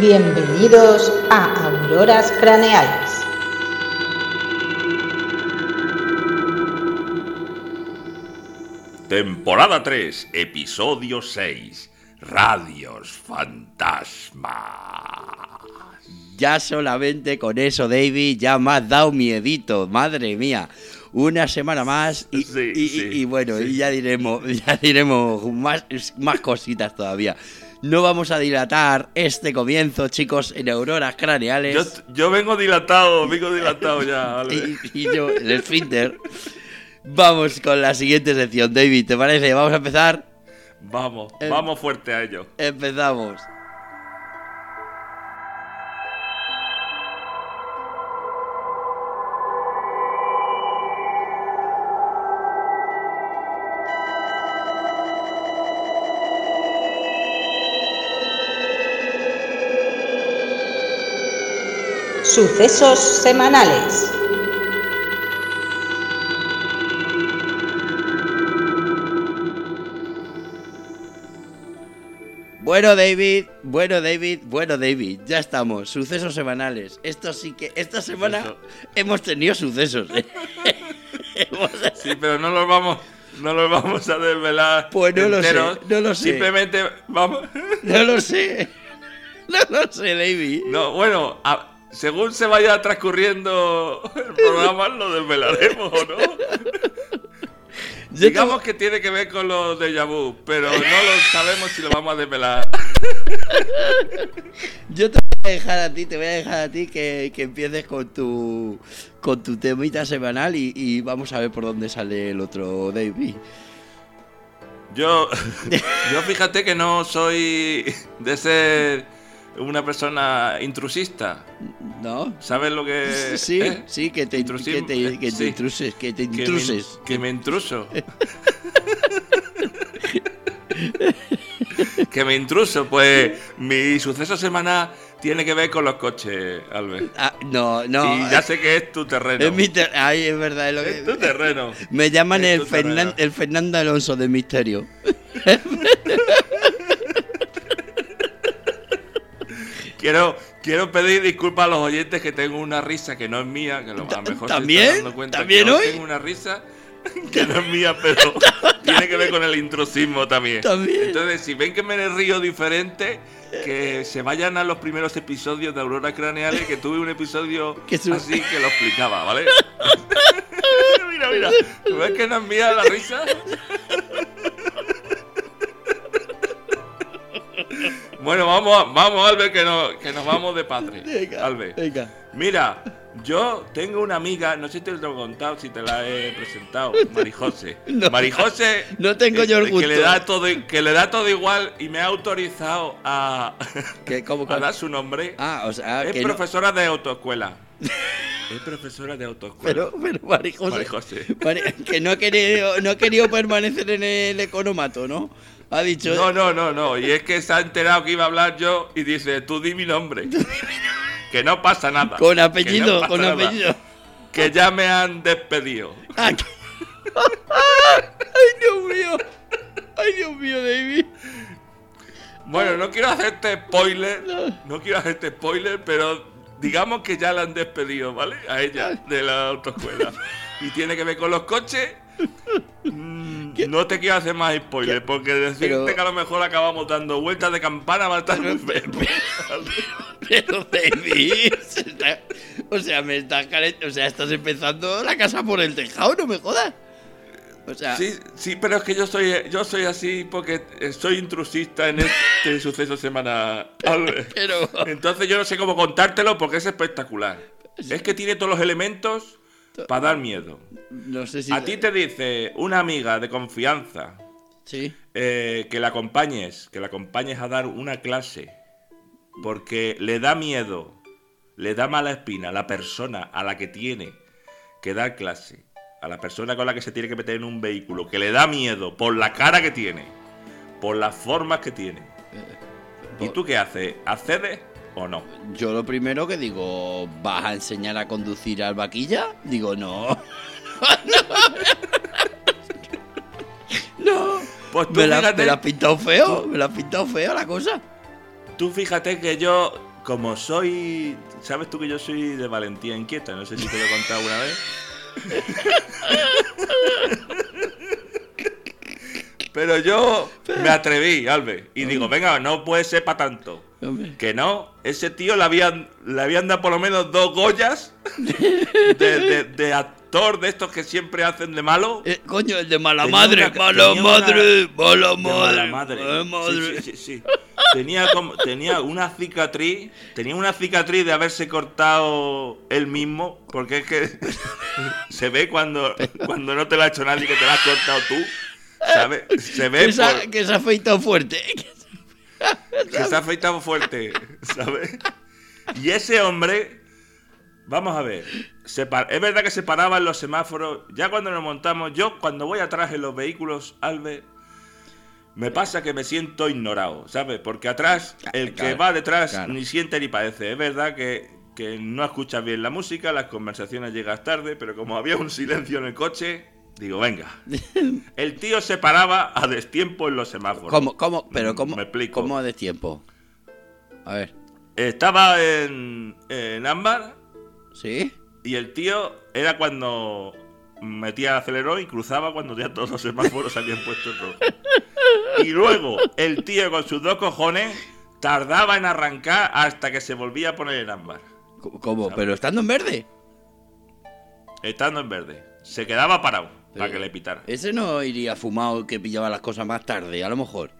Bienvenidos a Auroras Craneales. Temporada 3, episodio 6. Radios Fantasmas. Ya solamente con eso, David, ya me has dado miedito, madre mía. Una semana más y, Sí, y- sí, y bueno, sí. y ya diremos, ya diremos más, más cositas todavía. No vamos a dilatar este comienzo, chicos, en auroras craneales. Yo, yo vengo dilatado, vengo dilatado ya. Y, y yo, el esfínter. Vamos con la siguiente sección, David, ¿te parece? Vamos a empezar. Vamos, Eh. vamos fuerte a ello. Empezamos. Sucesos semanales. Bueno, David, bueno, David, bueno, David, ya estamos. Sucesos semanales. Esto sí que, esta semana hemos tenido sucesos. ¿eh? Sí, pero no los vamos, no los vamos a desvelar. Pues no lo sé, no lo sé. Simplemente vamos. no lo sé. No lo sé, David. No, bueno, a- según se vaya transcurriendo el programa, lo desvelaremos, ¿o no? Yo te- Digamos que tiene que ver con los de vu, pero no lo sabemos si lo vamos a desvelar. Yo te voy a dejar a ti, te voy a dejar a ti que, que empieces con tu con tu temita semanal y, y vamos a ver por dónde sale el otro David. Yo, yo fíjate que no soy de ser una persona intrusista. ¿No? ¿Sabes lo que sí, eh? sí, que te, Intrusismo, que te, que te sí. intruses, que te Que me, intruses. que me intruso. que me intruso. Pues mi suceso semana tiene que ver con los coches, Albert. Ah, no, no. y ya sé que es tu terreno. Es mi ter- Ay, es verdad, es lo Es tu que... terreno. Me llaman el, terreno. Fernan- el Fernando Alonso de Misterio. Quiero, quiero pedir disculpas a los oyentes que tengo una risa que no es mía, que lo, a lo mejor se ¿También? están dando cuenta ¿También que hoy? Tengo una risa que no es mía, pero tiene que ver con el intrusismo también. También. Entonces, si ven que me río diferente, que se vayan a los primeros episodios de Aurora Craneales, que tuve un episodio así que lo explicaba, ¿vale? mira, mira, ¿ves que no es mía la risa? Bueno, vamos, vamos, Albert, que, no, que nos vamos de padre. Venga, Albert. venga. Mira, yo tengo una amiga, no sé si te lo he contado, si te la he presentado, Marijose. No. Marijose. No tengo eh, yo el Que le, da todo, que le da todo igual y me ha autorizado a, ¿Qué, cómo, a dar su nombre. Ah, o sea, es que no- profesora de autoescuela. es profesora de autoescuela. Pero, pero, Marijose, Marijose. Mari- que no ha querido, no ha querido permanecer en el economato, ¿no? Ha dicho. No, no, no, no. Y es que se ha enterado que iba a hablar yo y dice, tú di mi nombre. que no pasa nada. Con no apellido, con nada. apellido. Que ya me han despedido. Ah, Ay, Dios mío. Ay, Dios mío, David. Bueno, no quiero hacerte spoiler, no quiero hacerte spoiler, pero digamos que ya la han despedido, ¿vale? A ella, de la autoescuela. Y tiene que ver con los coches. Mm, No te quiero hacer más spoiler, porque decirte Pero- que a lo mejor acabamos dando vueltas de campana va a estar. Pero, está- O sea, me estás O sea, estás empezando la casa por el tejado, no me jodas. O sea, Sí, sí, pero es que yo soy, yo soy así porque eh, soy intrusista en este suceso semanal. Albert. pero. Entonces yo no sé cómo contártelo porque es espectacular. Es que tiene todos los elementos para dar miedo. No sé si. A ti te dice una amiga de confianza Sí. eh, que la acompañes, que la acompañes a dar una clase, porque le da miedo, le da mala espina a la persona a la que tiene que dar clase, a la persona con la que se tiene que meter en un vehículo, que le da miedo por la cara que tiene, por las formas que tiene. ¿Y tú qué haces? ¿Accedes o no? Yo lo primero que digo, ¿vas a enseñar a conducir al vaquilla? Digo, no. no. Pues tú Me la, fíjate, me la has pintado feo, me la has pintado feo la cosa. tú fíjate que yo, como soy. ¿Sabes tú que yo soy de valentía inquieta? No sé si te lo he contado alguna vez. Pero yo me atreví, Albe, y digo, venga, no puede ser para tanto. Que no, ese tío le habían, le habían dado por lo menos dos Goyas de, de- de actor de estos que siempre hacen de malo. Eh, coño, el de mala Tenía madre, una- mala madre, mala madre, mala madre. mala madre. sí, sí, sí. Tenía, como, tenía una cicatriz. Tenía una cicatriz de haberse cortado él mismo. Porque es que se ve cuando, cuando no te lo ha hecho nadie que te lo has cortado tú. ¿Sabes? Se ve Que se ha- que se ha afeitado fuerte. se ha afeitado fuerte. ¿Sabes? Y ese hombre. Vamos a ver. se es verdad que se paraba en los semáforos. Ya cuando nos montamos, yo cuando voy atrás en los vehículos, Albert, me pasa que me siento ignorado, ¿sabes? Porque atrás, el que Claro, va detrás claro. ni siente ni padece. Es verdad que, que no escuchas bien la música, las conversaciones llegas tarde, pero como había un silencio en el coche, digo, venga. El tío se paraba a destiempo en los semáforos. ¿Cómo, cómo, pero cómo, Me explico. cómo de tiempo? A ver, Estaba en, en ámbar ¿sí? y el tío era cuando metía el acelerón y cruzaba cuando ya todos los semáforos habían puesto en rojo. Y luego el tío con sus dos cojones tardaba en arrancar hasta que se volvía a poner en ámbar, ¿Cómo? cómo? ¿Pero estando en verde? estando en verde. Se quedaba parado para que le pitara. Ese no iría fumado que pillaba las cosas más tarde, a lo mejor.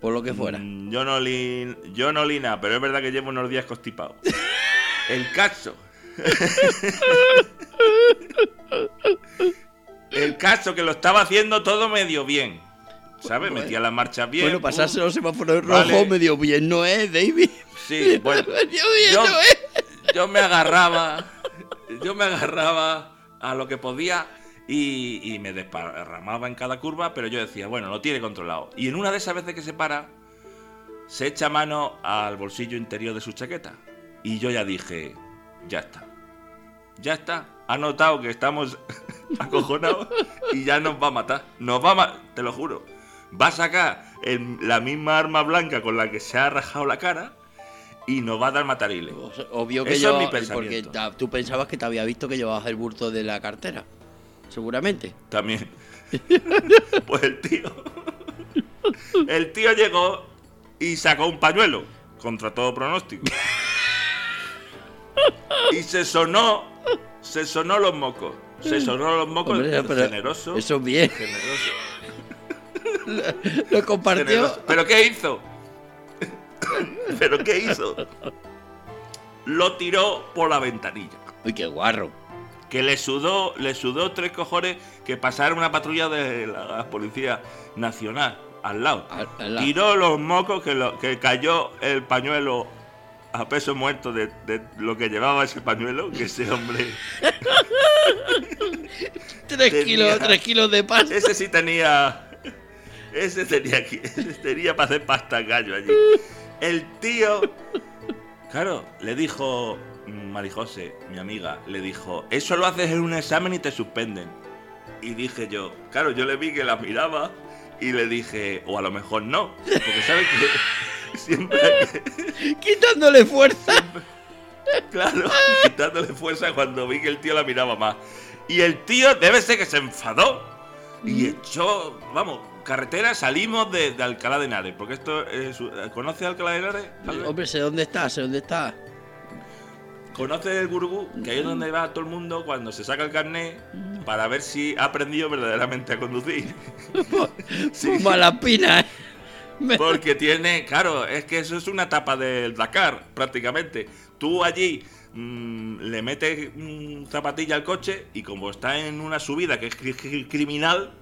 Por lo que fuera. Mm, Yo no li, yo no li nada, pero es verdad que llevo unos días constipado. El caso. El caso que lo estaba haciendo todo medio bien. ¿Sabes? Bueno. Metía las marchas bien. bueno, pasarse pum. los semáforos Vale. rojos medio bien, ¿no es, David? Sí, bueno. medio bien, yo, ¿no es? yo me agarraba. Yo me agarraba a lo que podía y, y me desparramaba en cada curva, pero yo decía, bueno, lo tiene controlado. Y en una de esas veces que se para, se echa mano al bolsillo interior de su chaqueta. Y yo ya dije, ya está. Ya está. Ha notado que estamos acojonados y ya nos va a matar. Nos va a ma- te lo juro. Va a sacar el- la misma arma blanca con la que se ha rajado la cara y nos va a dar matarile. Obvio que Eso es mi Porque pensamiento. ta- tú pensabas que te había visto que llevabas el bulto de la cartera. Seguramente. También. pues el tío. El tío llegó y sacó un pañuelo, contra todo pronóstico. Y se sonó, se sonó los mocos. Se sonó los mocos, Hombre, pero generoso. Eso es bien. Generoso, Lo compartió. generoso. ¿Pero qué hizo? ¿Pero qué hizo? Lo tiró por la ventanilla. Uy, qué guarro. Que le sudó, le sudó tres cojones que pasara una patrulla de la policía nacional al lado. Al- al lado. Tiró los mocos que, lo- que cayó el pañuelo a peso muerto de, de lo que llevaba ese pañuelo, que ese hombre, Tres Tenía- kilos, tres kilos de pasta. ese sí tenía, ese tenía, ese tenía para hacer pasta gallo allí. El tío, claro, le dijo Marijose, mi amiga, le dijo, eso lo haces en un examen y te suspenden. Y dije yo, claro, yo le vi que la miraba y le dije, o a lo mejor no, porque sabes que siempre, Quitándole fuerza. claro, quitándole fuerza cuando vi que el tío la miraba más. Y el tío debe ser que se enfadó y echó, vamos, carretera, salimos de, de Alcalá de Henares, porque esto es, ¿conoce Alcalá de Henares? Hombre, sé dónde está, sé dónde está. ¿Conoce el Gurugú? Que ahí es donde va todo el mundo cuando se saca el carnet para ver si ha aprendido verdaderamente a conducir. Sí. Mala pina, ¿eh? Porque tiene, claro, es que eso es una etapa del Dakar, prácticamente. Tú allí mm, le metes mm, zapatilla al coche y como está en una subida que es cri- cri- criminal,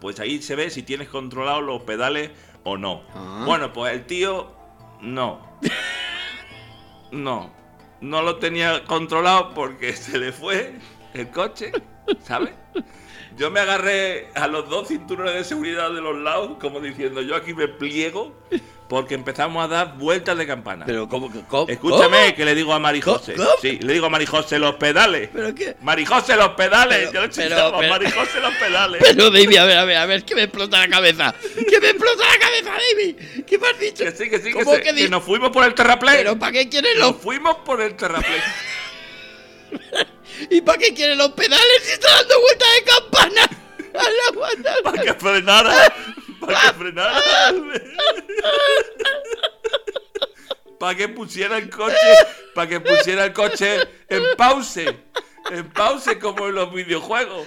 pues ahí se ve si tienes controlados los pedales o no. Ah. Bueno, pues el tío no. No. No lo tenía controlado porque se le fue el coche, ¿sabes? Yo me agarré a los dos cinturones de seguridad de los lados, como diciendo, yo aquí me pliego, porque empezamos a dar vueltas de campana. Pero, ¿cómo que.? cómo- Escúchame, cómo? que le digo a Marijose. Sí, le digo a Marijose los pedales. ¿Pero qué? Marijose los pedales. Pero- Yo pero- chillaba, pero- Marijose los pedales. Pero, David, a ver, a ver, a ver, que me explota la cabeza. Que me explota la cabeza, David. ¿Qué me has dicho? Que sí, que sí, que, ¿Cómo que que di- nos fuimos por el terraplén. ¿Pero para qué quieres Nos los fuimos por el terraplén. ¿Y para qué quieres los pedales si está dando vueltas de campana? A la para que frenara. Para que frenara. para que pusiera el coche. Para que pusiera el coche en pause. En pause como en los videojuegos.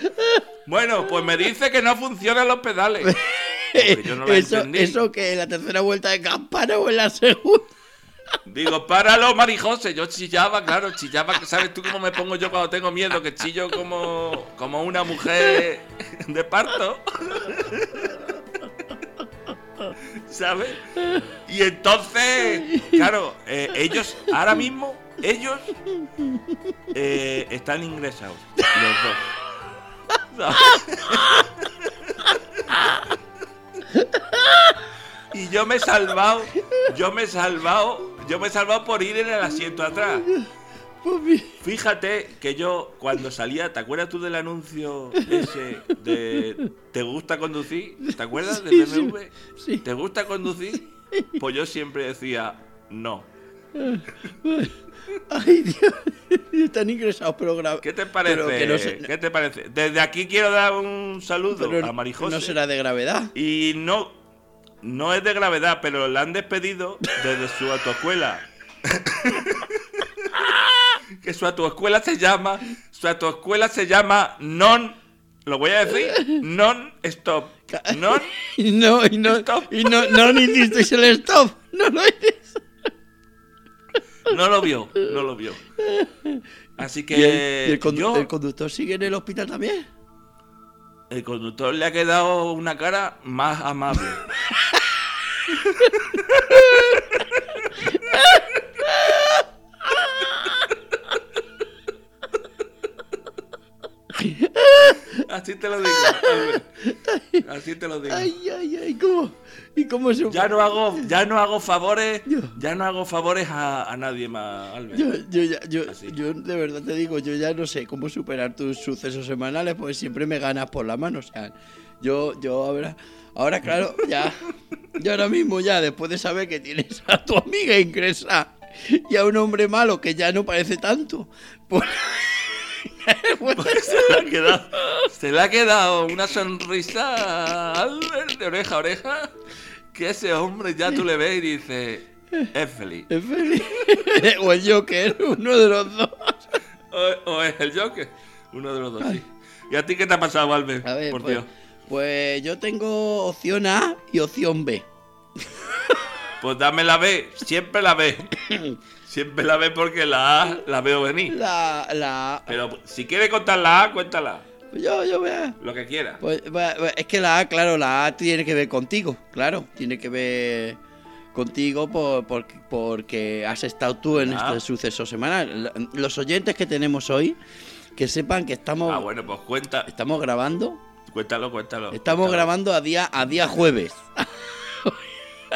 Bueno, pues me dice que no funcionan los pedales. Yo no eso que en la tercera vuelta de campana o en la segunda. Digo, páralo, Marijose. Yo chillaba, claro, chillaba. ¿Sabes tú cómo me pongo yo cuando tengo miedo? Que chillo como, como una mujer de parto. ¿Sabes? Y entonces, claro, eh, ellos, ahora mismo, ellos eh, están ingresados. Los dos. Y yo me he salvado, yo me he salvado, yo me he salvado por ir en el asiento atrás. Fíjate que yo cuando salía, ¿te acuerdas tú del anuncio ese de ¿Te gusta conducir? ¿Te acuerdas del Sí, sí, BMW? sí. ¿Te gusta conducir? Pues yo siempre decía no. Ay, Dios. Están ingresados, pero gra- ¿Qué te parece? No se- ¿Qué te parece? Desde aquí quiero dar un saludo pero a Marijose. No será de gravedad. Y no, no es de gravedad, pero la han despedido desde su autoescuela. Que su autoescuela se llama, su autoescuela se llama non, lo voy a decir, non stop, non, Y no, y no, Stop. y no, no ni hicisteis el stop. No lo hiciste. no lo vio, no lo vio. Así que ¿Y el, y el condu- yo- el conductor sigue en el hospital también? el conductor le ha quedado una cara más amable. Así te lo digo. Albert. Así te lo digo. Ay, ay, ay, ¿cómo? ¿Y cómo se Ya no hago, ya no hago favores, Yo. ya no hago favores a, a nadie más, Albert. Yo, yo, ya- yo, yo de verdad te digo, yo ya no sé cómo superar tus sucesos semanales, porque siempre me ganas por la mano. O sea, yo, yo ahora, ahora claro, ya, yo ahora mismo ya, después de saber que tienes a tu amiga ingresa y a un hombre malo que ya no parece tanto, pues, pues, Se le ha quedado, se le ha quedado una sonrisa Albert de oreja a oreja, que ese hombre ya tú le ves y dices, es feliz. es feliz. o el Joker, uno de los dos. O, o es el Joker, uno de los dos, sí. ¿Y a ti qué te ha pasado, Albert? A ver, Por pues, Dios. pues yo tengo opción A y opción B. Pues dame la B, siempre la B. Siempre la B porque la A la veo venir. La, la, Pero si quieres contar la A, cuéntala. yo, yo vea. Lo que quieras. Pues, va- va- es que la A, claro, la A tiene que ver contigo, claro, tiene que ver contigo por, por- porque has estado tú en Ah. este suceso semanal. Los oyentes que tenemos hoy, que sepan que estamos, Ah, bueno, pues cuenta, estamos grabando, cuéntalo, cuéntalo. estamos cuéntalo. grabando a día, a día jueves.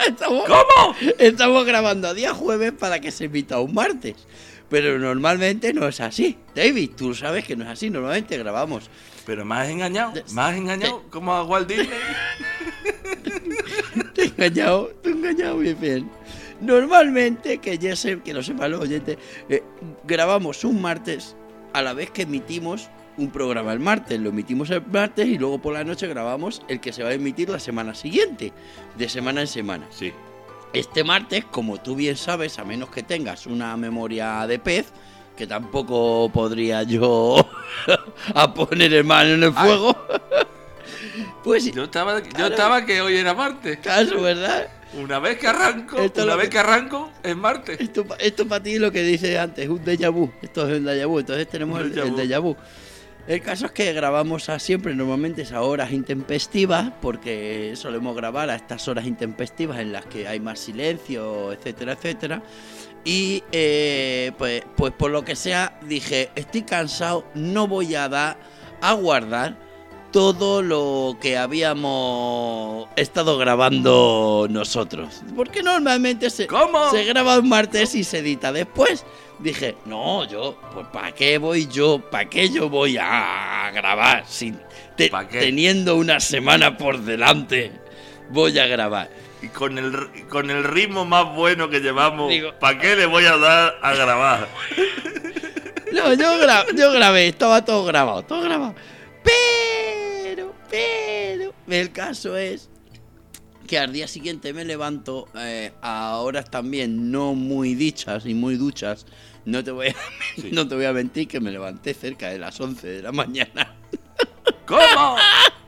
Estamos, ¿Cómo? estamos grabando a día jueves para que se emita un martes. Pero normalmente no es así. David, tú sabes que no es así. Normalmente grabamos Pero me has engañado, me has engañado como a Walt Disney. Te he engañado, te he engañado bien. Normalmente, que ya sé, que lo sepan los oyentes, eh, grabamos un martes a la vez que emitimos un programa el martes. Lo emitimos el martes y luego por la noche grabamos el que se va a emitir la semana siguiente, de semana en semana. Sí. Este martes, como tú bien sabes, a menos que tengas una memoria de pez, que tampoco podría yo a poner el mano en el fuego, pues Yo estaba, yo Claro. estaba que hoy era martes. caso, ¿verdad? Una vez que arranco, Esto una vez que- que arranco, es martes. Esto, esto para ti es lo que dice antes, un déjà vu. Esto es un déjà vu. Entonces tenemos el, déjà vu. El caso es que grabamos a siempre, normalmente es a horas intempestivas, porque solemos grabar a estas horas intempestivas en las que hay más silencio, etcétera, etcétera. Y eh, pues, pues por lo que sea, dije, estoy cansado, no voy a dar a guardar todo lo que habíamos estado grabando nosotros. Porque normalmente se, ¿Cómo? se graba un martes y se edita después. Dije, no, yo, pues ¿para qué voy yo? ¿Para qué yo voy a grabar? Sin, teniendo una semana por delante, voy a grabar. Y con el, con el ritmo más bueno que llevamos, ¿para qué le voy a dar a grabar? No, yo, gra- yo grabé, estaba todo grabado, todo grabado. Pero, pero, el caso es que al día siguiente me levanto eh, a horas también no muy dichas y muy duchas. No te, voy a, Sí. no te voy a mentir que me levanté cerca de las 11 de la mañana. ¿Cómo?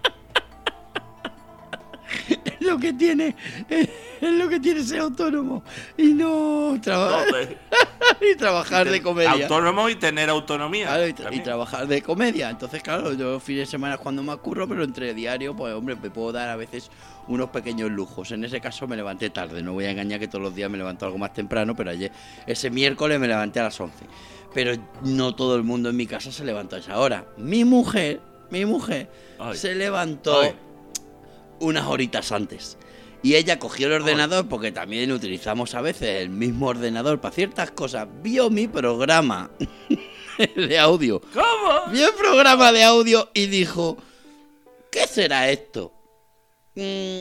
Lo que tiene, es lo que tiene ser autónomo y no trabajar, Joder. y trabajar de comedia. Autónomo y tener autonomía. Claro, y, tra- y también. trabajar de comedia. Entonces, claro, yo fines de semana cuando me curro, pero entre diario, pues hombre, me puedo dar a veces unos pequeños lujos. En ese caso me levanté tarde. No voy a engañar que todos los días me levanto algo más temprano, pero ayer, ese miércoles me levanté a las 11. Pero no todo el mundo en mi casa se levantó a esa hora. Mi mujer, mi mujer, Ay. se levantó Ay. Unas horitas antes. Y ella cogió el ordenador, porque también utilizamos a veces el mismo ordenador para ciertas cosas. Vio mi programa de audio. ¿Cómo? Vio el programa de audio y dijo, ¿qué será esto? Mm,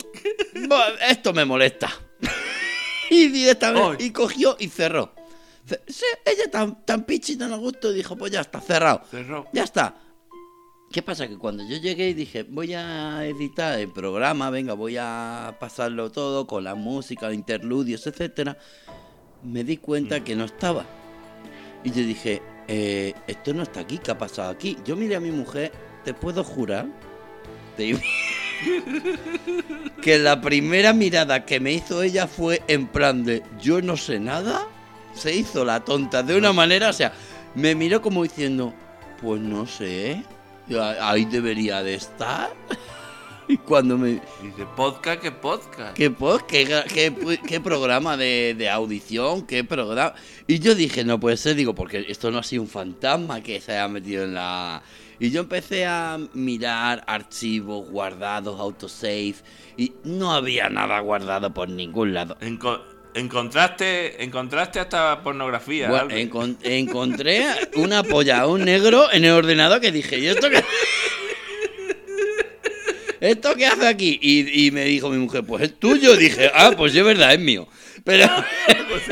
esto me molesta. y directamente, y cogió y cerró. Sí, ella tan, tan pichi, tan a gusto, dijo, pues ya está, cerrado. Cerró. Ya está. ¿Qué pasa? Que cuando yo llegué y dije, voy a editar el programa, venga, voy a pasarlo todo con la música, interludios, etcétera, me di cuenta que no estaba. Y yo dije, eh, esto no está aquí, ¿qué ha pasado aquí? Yo miré a mi mujer, te puedo jurar, te- que la primera mirada que me hizo ella fue en plan de, yo no sé nada, se hizo la tonta de una manera, o sea, me miró como diciendo, pues no sé, yo, ahí debería de estar. Y cuando me... Dice, podcast, ¿qué podcast? ¿Qué, po- qué, qué programa de, de audición? ¿Qué programa? Y yo dije, no puede ser, digo, porque esto no ha sido un fantasma que se haya metido en la... Y yo empecé a mirar archivos guardados, autosave, y no había nada guardado por ningún lado. Enco- encontraste, encontraste hasta pornografía. Bueno, Albert. encon- encontré una polla, un negro en el ordenador que dije, ¿y esto qué? ¿Esto qué hace aquí? Y, y me dijo mi mujer, pues es tuyo. Dije, ah, pues sí, es verdad, es mío. Pero Pues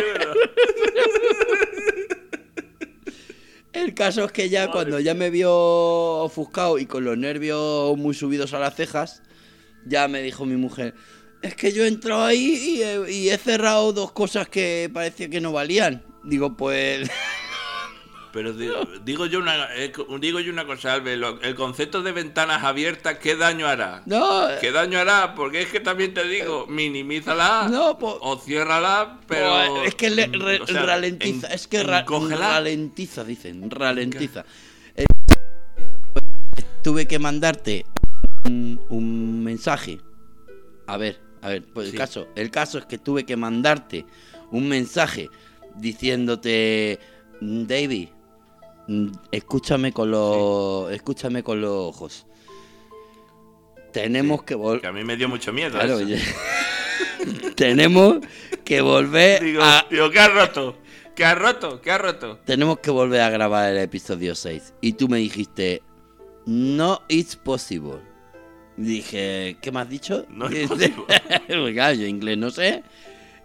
el caso es que ya Madre cuando ya me vio ofuscado y con los nervios muy subidos a las cejas, ya me dijo mi mujer, es que yo he entrado ahí y he, y he cerrado dos cosas que parecía que no valían. Digo, pues... Pero digo, yo una eh, digo yo una cosa, Albert, el concepto de ventanas abiertas, ¿qué daño hará? No, ¿Qué daño hará? Porque es que también te digo, minimízala No, po- o ciérrala, pero... Buah, es que le- re- o sea, ralentiza, en- es que ra- ralentiza, dicen, ralentiza. Eh, tuve que mandarte un, un mensaje. A ver, a ver, pues Sí. el caso, el caso es que tuve que mandarte un mensaje diciéndote, "Mm, David, mm, escúchame con los, escúchame con los ojos. Tenemos que volver. Que a mí me dio mucho miedo. Claro, eso. tenemos que volver Digo, a digo, ¿qué ha roto? ¿Qué ha roto? ¿Qué ha roto? tenemos que volver a grabar el episodio 6 y tú me dijiste no it's possible. Dije, ¿qué me has dicho? No possible. Porque, claro, yo inglés no sé.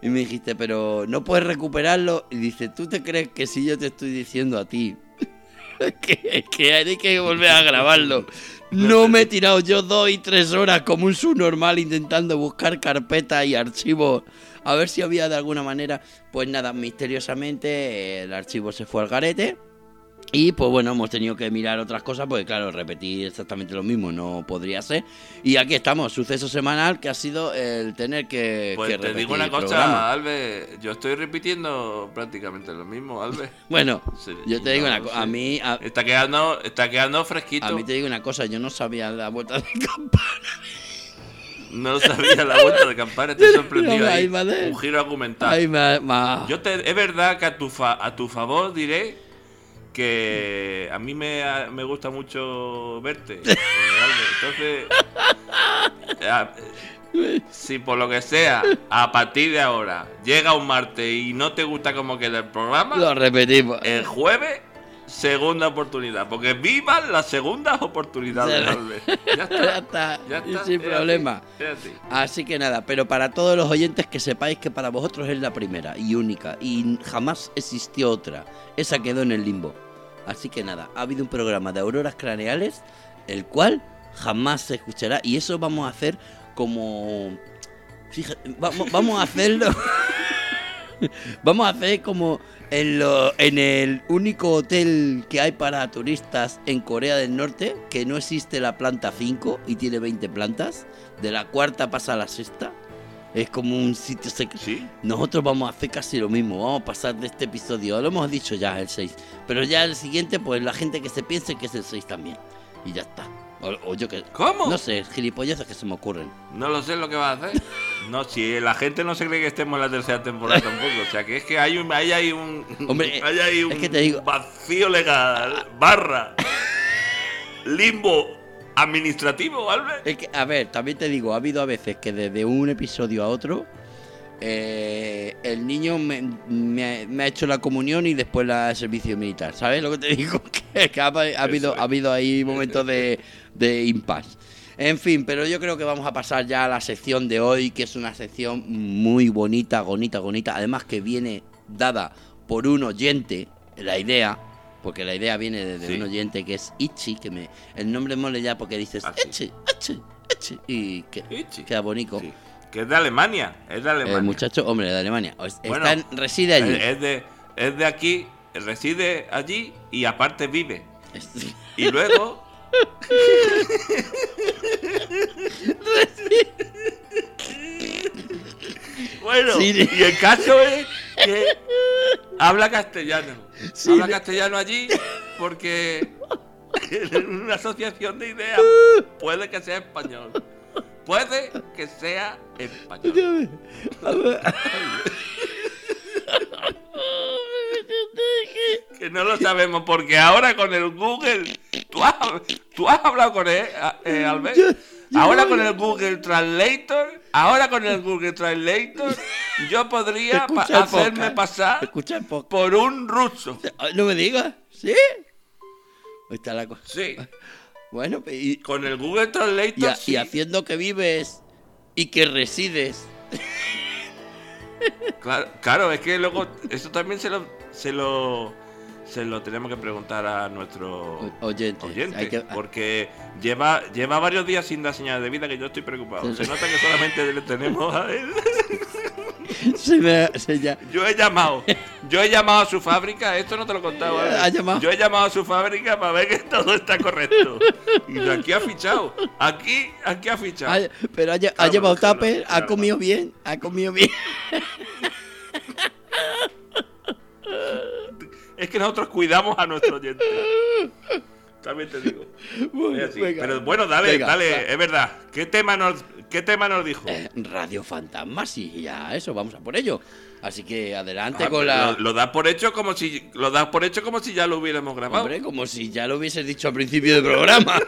Y me dijiste, pero no puedes recuperarlo. Y dice, ¿tú te crees que si yo te estoy diciendo a ti que, que hay que volver a grabarlo? No me he tirado yo dos y tres horas como un subnormal intentando buscar carpetas y archivos a ver si había de alguna manera. Pues nada, misteriosamente el archivo se fue al garete. Y pues bueno, hemos tenido que mirar otras cosas porque claro, repetir exactamente lo mismo no podría ser. Y aquí estamos, suceso semanal que ha sido el tener que, Pues que te digo una cosa. Albert. Yo estoy repitiendo prácticamente lo mismo, Albert. Bueno, Sí, yo te digo no una cosa, a mí, a, Está quedando, está quedando fresquito. a mí te digo una cosa, yo no sabía la vuelta de campana. No sabía la vuelta de campana, he sorprendido ahí. Un giro argumental. Yo te, es verdad que a tu, fa- a tu favor diré que a mí me, me gusta mucho verte. eh. Entonces, a- si por lo que sea, a partir de ahora llega un martes y no te gusta cómo queda el programa, Lo repetimos. el jueves, segunda oportunidad. Porque vivan las segundas oportunidades, Ya está. Ya está, Ya y está, sin problema. así. Así que nada, pero para todos los oyentes que sepáis que para vosotros es la primera y única y jamás existió otra. Esa quedó en el limbo. Así que nada, ha habido un programa de auroras craneales el cual jamás se escuchará y eso vamos a hacer como fíjate, vamos, vamos a hacerlo Vamos a hacer como en, lo, en el único hotel que hay para turistas en Corea del Norte, que no existe la planta 5 y tiene 20 plantas. De la cuarta pasa a la sexta. Es como un sitio secreto. Sí. Nosotros vamos a hacer casi lo mismo. Vamos a pasar de este episodio. Lo hemos dicho ya, el 6. Pero ya el siguiente, pues la gente que se piense que es el 6 también. Y ya está. O, o yo que. ¿Cómo? No sé, gilipolleces que se me ocurren. No lo sé lo que va a hacer. No, si la gente no se cree que estemos en la tercera temporada tampoco. O sea, que es que hay un, hay, hay un, Hombre, hay ahí es un que te digo- vacío legal, barra, limbo administrativo, Albert. Es que, a ver, también te digo, ha habido a veces que desde un episodio a otro eh, el niño me, me ha- me ha hecho la comunión y después la servicio militar. ¿Sabes lo que te digo? Que, ha, ha habido, es. ha habido ahí momentos de, de impasse. En fin, pero yo creo que vamos a pasar ya a la sección de hoy, que es una sección muy bonita, bonita, bonita. Además que viene dada por un oyente, la idea, porque la idea viene desde Sí. un oyente que es Ichi, que me el nombre mole ya porque dices Ah. Ichi, Ichi, Ichi, y que Ichi. queda bonito. Sí. Que es de Alemania, es de Alemania. El muchacho, hombre, de Alemania. Bueno, está en- reside allí. Es, de, es de aquí, reside allí y aparte vive. Y luego. Bueno, Sí. y el caso es que habla castellano. Sí, habla castellano allí porque en una asociación de ideas puede que sea español. Puede que sea español. Que no lo sabemos porque ahora con el Google. ¿Tú has, tú has hablado con él, eh, Albert? ahora con el Google Translator. Ahora con el Google Translator. Yo podría pa- hacerme podcast. pasar por un ruso. Ay, No me digas, ¿sí? Ahí está la cosa. Sí. Bueno, y, Con el Google y, Translator. sí. y haciendo que vives y que resides. Claro, claro, es que luego. Eso también se lo. Se lo. Se lo tenemos que preguntar a nuestro oyente, hay que- porque lleva lleva varios días sin dar señales de vida que yo estoy preocupado. Se nota que solamente le tenemos a él. Se me, se ya- Yo he llamado, yo he llamado a su fábrica, esto no te lo contaba. Yo he llamado a su fábrica para ver que todo está correcto. Y aquí ha fichado, aquí, aquí ha fichado. ha- pero ha, llevado tupper, ha comido bien, ha comido bien. Es que nosotros cuidamos a nuestro oyente. También te digo. Así. Venga. Pero bueno, dale, Venga, dale, va. es verdad. ¿Qué tema nos, qué tema nos dijo? Eh, Radio Fantasmas y ya eso, vamos a por ello. Así que adelante Ah, con la... Lo, lo das por hecho como si lo das por hecho como si ya lo hubiéramos grabado. Hombre, como si ya lo hubieses dicho al principio del programa.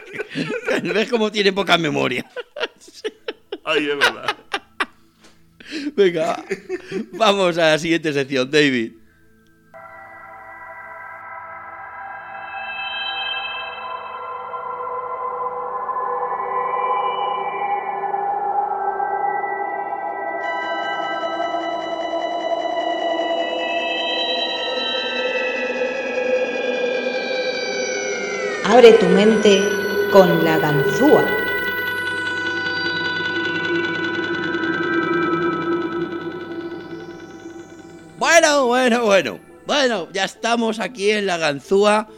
¿Ves cómo tiene poca memoria? Ay, es verdad. Venga, vamos a la siguiente sección, David. Abre tu mente con la ganzúa. Bueno, bueno, bueno. Ya estamos aquí en la ganzúa.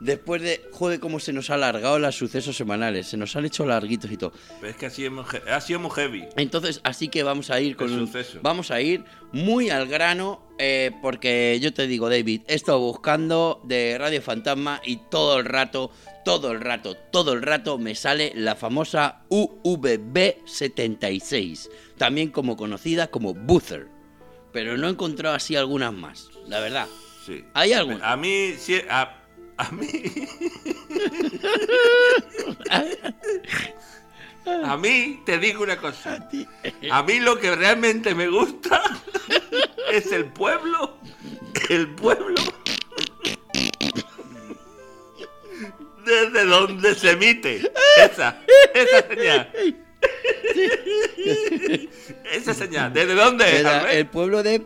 Después de. Joder, cómo se nos ha alargado los sucesos semanales. Se nos han hecho larguitos y todo. Pero es que ha sido muy, ha sido muy heavy. Entonces, así que vamos a ir con El un- suceso. Vamos a ir muy al grano. eh, porque yo te digo, David, he estado buscando de Radio Fantasma y todo el rato, todo el rato, todo el rato me sale la famosa UVB76. También como conocida como Buther. Pero no he encontrado así algunas más, la verdad. Sí. ¿Hay alguno? A mí, sí, a, a mí. A mí, te digo una cosa. A mí lo que realmente me gusta es el pueblo. El pueblo. Desde donde se emite. Esa, esa señal. Esa señal. ¿Desde dónde? Era el pueblo de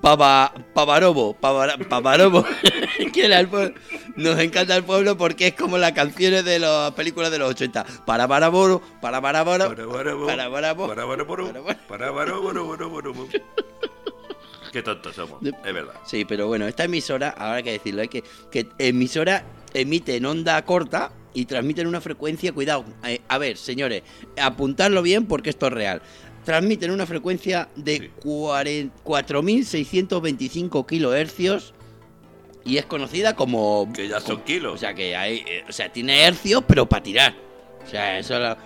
Pava, Pavarobo. Pavara- Pavarobo. que era el pueblo. Nos encanta el pueblo porque es como las canciones de las películas de los 80. Para para Baraboro. Para, para, Para, para, para, para, boro, boro, boro, boro, boro. Qué tontos somos, es verdad. Sí, pero bueno, esta emisora, ahora hay que decirlo, que, que emisora emite en onda corta y transmite en una frecuencia, cuidado, eh, a ver, señores, apuntarlo bien porque esto es real. Transmiten una frecuencia de Sí. 40 4.625 kilohercios y es conocida como... Que ya son kilos. O sea, que hay, eh, o sea, tiene hercios, pero para tirar. O sea, eso... la-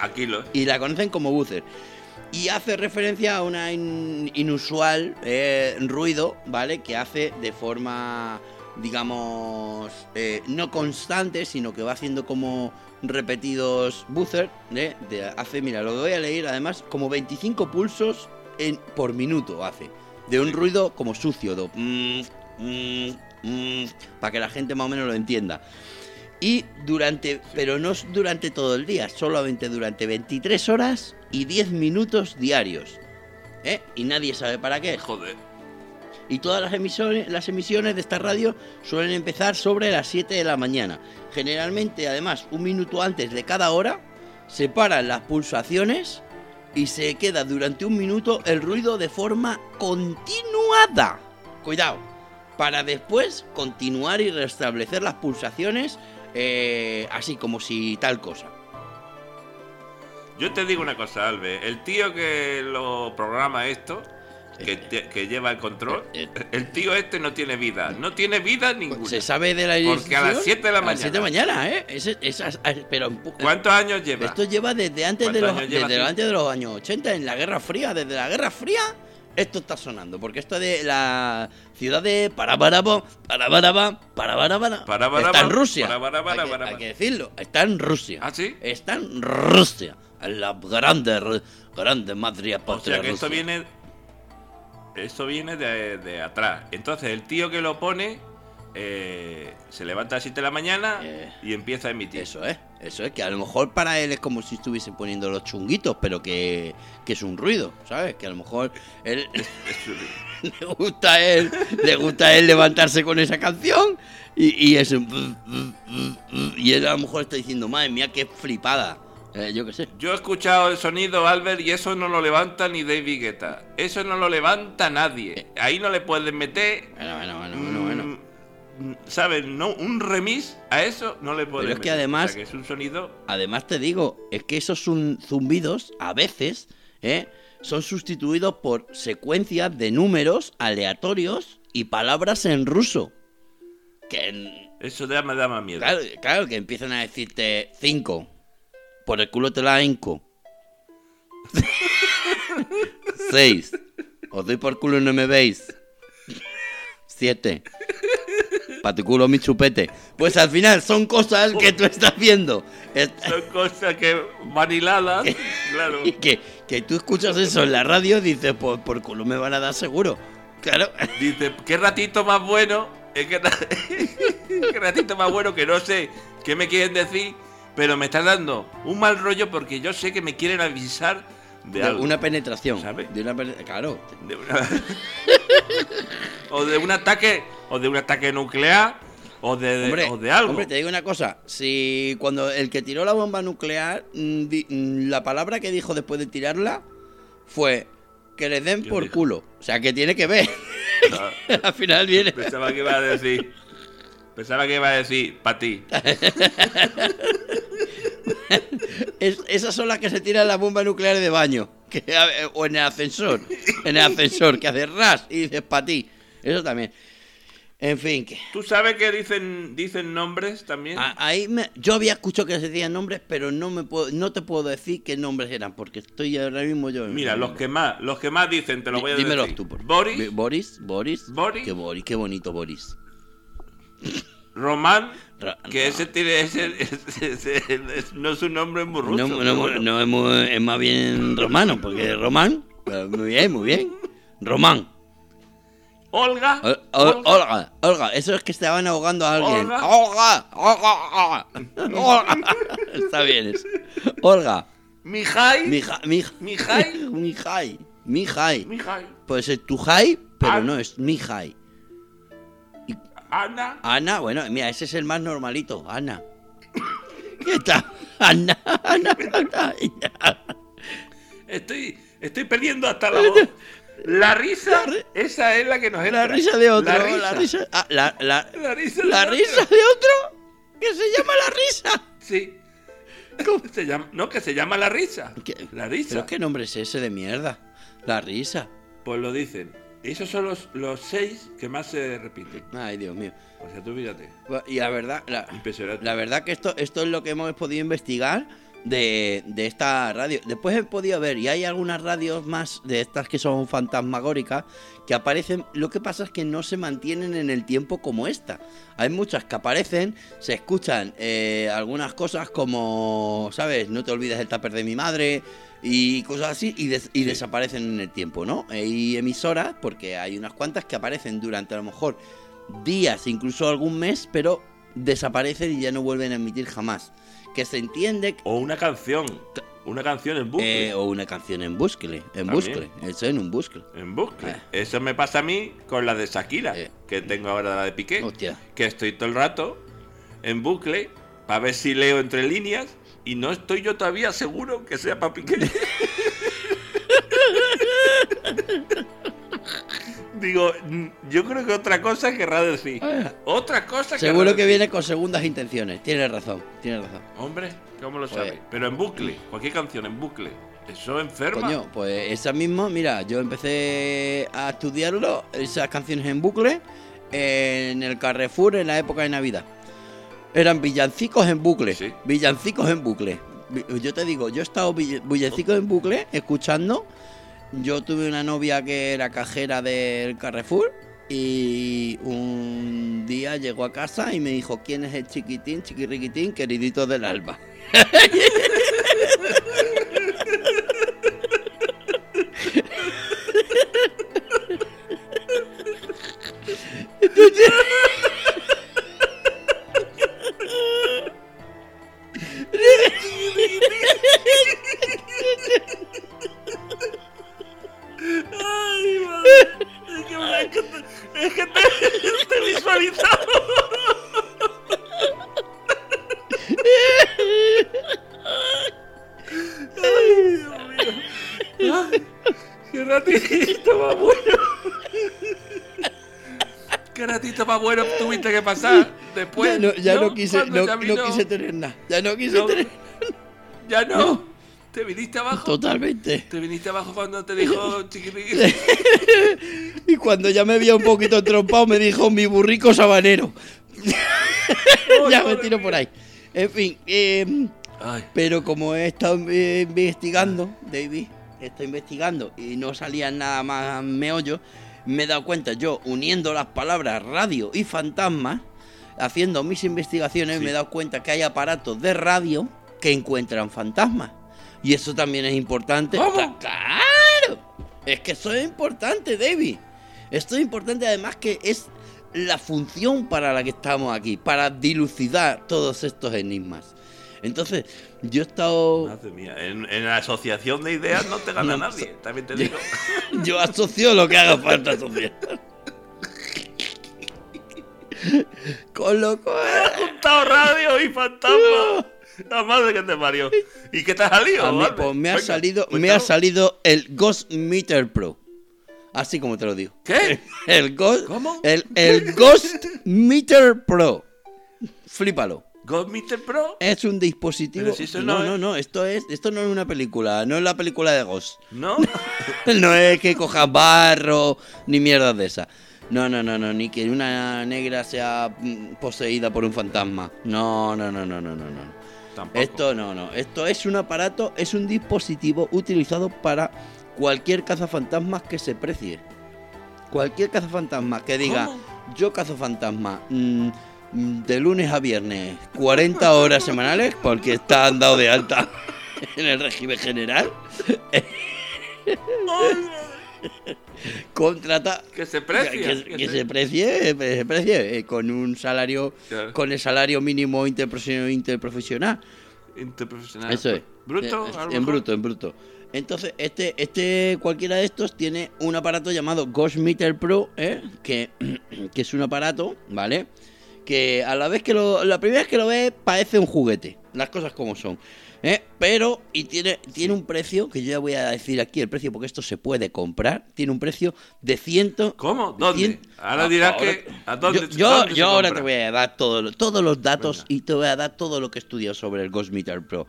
A kilos. y la conocen como buzzer. Y hace referencia a una in- inusual eh, ruido, ¿vale? Que hace de forma, digamos, eh, no constante, sino que va haciendo como repetidos buzzer, ¿eh? De- hace, mira, lo voy a leer, además, como 25 pulsos en, por minuto hace. De un ruido como sucio, mm, mm, mm, para que la gente más o menos lo entienda. Y durante, pero no durante todo el día, solamente durante 23 horas y 10 minutos diarios. ¿Eh? Y nadie sabe para qué. Joder. Y todas las emisiones, las emisiones de esta radio suelen empezar sobre las 7 de la mañana. Generalmente, además, un minuto antes de cada hora, se paran las pulsaciones y se queda durante un minuto el ruido de forma continuada. Cuidado. Para después continuar y restablecer las pulsaciones eh, así como si tal cosa. Yo te digo una cosa, Albe. El tío que lo programa esto, que, te- que lleva el control, Eh, el tío este no tiene vida. No tiene vida ninguna. Se sabe de la Porque a las instrucción? 7 de la A las 7 de la mañana. mañana, ¿eh? Ese- esas- pero ¿Cuántos años lleva? Esto lleva desde antes de ¿Cuántos los, desde antes de los años 80, en la Guerra Fría. Desde la Guerra Fría, esto está sonando. Porque esto de la ciudad de Parabaraba, Parabaraba, Parabaraba, Parabaraba, está en Rusia. Parabaraba, hay, que, hay que decirlo, está en Rusia. ¿Ah, sí? Está en Rusia. En la grande, grande madre O patria sea que esto Rusia. viene. Esto viene de, de atrás. Entonces el tío que lo pone eh, se levanta a las 7 de la mañana Eh, y empieza a emitir. Eso es, eso es, que a lo mejor para él es como si estuviese poniendo los chunguitos, pero que, que es un ruido, ¿sabes? Que a lo mejor él le gusta a él, le gusta a él levantarse con esa canción y, y es un y él a lo mejor está diciendo, madre mía, qué flipada. Eh, yo qué sé. Yo he escuchado el sonido, Albert, y eso no lo levanta ni David Guetta. Eso no lo levanta nadie. Ahí no le pueden meter. Bueno, bueno, bueno, bueno, bueno. mm, ¿Sabes? No, un remix a eso no le pueden Pero es que además- O sea, que es un sonido. Además te digo, es que esos zumbidos a veces ¿eh? son sustituidos por secuencias de números aleatorios y palabras en ruso. Que en- Eso ya me da más miedo. claro, claro, que empiezan a decirte 5. Por el culo te la hinco. 6. Os doy por culo y no me veis. 7. Pa' tu culo mi chupete. Pues al final son cosas que tú estás viendo. Son cosas que van hiladas, claro. Y que, que tú escuchas eso en la radio y dices, pues por culo me van a dar seguro. Claro. Dice, qué ratito más bueno. Es que qué ratito más bueno que no sé qué me quieren decir, pero me están dando un mal rollo porque yo sé que me quieren avisar de, De algo. una penetración. ¿Sabes? De una pene- Claro. De una- o de un ataque, o de un ataque nuclear, o de, Hombre, o de algo. hombre, te digo una cosa. Si cuando el que tiró la bomba nuclear, mm, mm, la palabra que dijo después de tirarla fue que le den ¿Qué por culo. O sea, que tiene que ver. Al final viene. Pensaba que iba a decir. Pensaba que iba a decir, para ti. Es- esas son las que se tiran las bombas nucleares de baño. Que, o en el ascensor. En el ascensor, que hace ras y dices para ti. Eso también. En fin, que... ¿Tú sabes que dicen, dicen nombres también? a- ahí me- yo había escuchado que se decían nombres, pero no me puedo, no te puedo decir qué nombres eran, porque estoy ahora mismo yo. en- Mira, los que más, los que más dicen, te lo voy a Dímelos decir. tú, por favor. Boris, Boris, Boris. Boris. Qué, Boris, qué bonito Boris. Román, que ese tiene ese, ese- ese- es- no es un nombre muy ruso. No, no, bueno. no es, muy- es más bien romano, porque Román. pero Muy bien, muy bien. Román. Olga, Ol- Ol- Olga, Olga, eso es que estaban ahogando a alguien. Olga. Olga, Olga, Olga. Está bien eso. Olga. Mijai, Mija, mija, Mijai. Mijai. Mijai. Mijai, Puede ser Tujai, pero An- no es Mijai. Ana, Ana, bueno, mira, ese es el más normalito. Ana. ¿Qué tal? Ana, Ana, Ana. estoy, estoy perdiendo hasta la voz. La risa, esa es la que nos entra. La risa de otro. La La risa, risa. ah, la, la, La risa, la de risa otro. de otro. Que se llama la risa. Sí. Se llama, no, que se llama la risa. ¿Qué? La risa. ¿Pero qué nombre es ese de mierda? La risa. Pues lo dicen. Esos son los, los seis que más se repiten. Ay, Dios mío. O sea, tú fíjate. Y la verdad, la, la verdad que esto, esto es lo que hemos podido investigar de, de esta radio. Después he podido ver, y hay algunas radios más de estas que son fantasmagóricas, que aparecen. Lo que pasa es que no se mantienen en el tiempo como esta. Hay muchas que aparecen, se escuchan eh, algunas cosas como, ¿sabes? No te olvides el tupper de mi madre. Y cosas así, y, des- y desaparecen en el tiempo, ¿no? Hay emisoras, porque hay unas cuantas que aparecen durante a lo mejor días, incluso algún mes, pero desaparecen y ya no vuelven a emitir jamás. Que se entiende que- O una canción. Una canción en bucle. eh, o una canción en bucle, en bucle, eso en un bucle. En bucle. Ah. Eso me pasa a mí con la de Shakira, Eh. que tengo ahora la de Piqué. Hostia. Que estoy todo el rato en bucle para ver si leo entre líneas y no estoy yo todavía seguro que sea para Piqué. Digo, mm, yo creo que otra cosa querrá decir. Otra cosa Ah. Seguro que decir. viene con segundas intenciones. Tienes razón, tienes razón. Hombre, ¿cómo lo Pues- sabes? Pero en bucle, cualquier canción en bucle. Eso enferma. Coño, pues esa misma, mira, yo empecé a estudiarlo, esas canciones en bucle, en el Carrefour en la época de Navidad. Eran villancicos en bucle. Sí. Villancicos en bucle. Yo te digo, yo he estado vill- villancicos en bucle escuchando. Yo tuve una novia que era cajera del Carrefour y un día llegó a casa y me dijo, ¿quién es el chiquitín, chiquirriquitín, queridito del alba? pasar después. ya no, ya no quise, no, ya no quise tener nada. Ya no quise tener Ya no. Te viniste abajo. totalmente. Te viniste abajo cuando te dijo chiquiriqui. Y cuando ya me había un poquito trompado, me dijo mi burrico sabanero. ya me tiro por ahí. En fin, eh, Ay. pero como he estado eh, investigando, David, he estado investigando y no salía nada más meollo, me he dado cuenta yo, uniendo las palabras radio y fantasma, haciendo mis investigaciones, Sí. me he dado cuenta que hay aparatos de radio que encuentran fantasmas. Y eso también es importante. ¿Cómo? ¡Claro! Es que eso es importante, David. Esto es importante además que es la función para la que estamos aquí, para dilucidar todos estos enigmas. Entonces, yo he estado... Madre mía, en, en la asociación de ideas no te gana No, nadie, so- también te digo. Yo asocio lo que haga falta asociar. Con lo cual... juntado radio y fantasma. La madre que te parió. ¿Y qué te ha salido? Mí, vale? pues me ha Venga, salido, me ha salido el Ghost Meter Pro. Así como te lo digo. ¿Qué? El Ghost, ¿Cómo? El, el Ghost Meter Pro. Flípalo. God Mr. Pro. Es un dispositivo. Si no, no no, es- no, esto es, esto no es una película, no es la película de Ghost. ¿No? No es que cojas barro ni mierdas de esas. No, no, no, no, ni que una negra sea mm, poseída por un fantasma. No, no, no, no, no, no, no. Tampoco. Esto no, no. Esto es un aparato, es un dispositivo utilizado para cualquier cazafantasmas que se precie. Cualquier cazafantasma que diga, ¿Cómo? yo cazo fantasma mm, de lunes a viernes, 40 horas semanales, porque está andado de alta en el régimen general. Contrata Que se que, precia. que- que se precie, que se precie, eh, con un salario, con el salario mínimo interprofesional. interprofesional. Interprofesional. Eso es. Bruto, Eh, En bruto, en bruto. Entonces, este, este, cualquiera de estos tiene un aparato llamado Ghost Meter Pro, ¿eh? que, que es un aparato, ¿vale? Que a la vez que lo, la primera vez que lo ves parece un juguete, las cosas como son. ¿eh? Pero, y tiene, tiene un precio, que yo ya voy a decir aquí el precio porque esto se puede comprar, tiene un precio de ciento... ¿Cómo? ¿Dónde? cien- Ahora Ah, dirás ahora- que. ¿A dónde, yo, yo, dónde yo ahora compra? te voy a dar todo todos los datos Venga. y te voy a dar todo lo que he estudiado sobre el Ghost Meter Pro.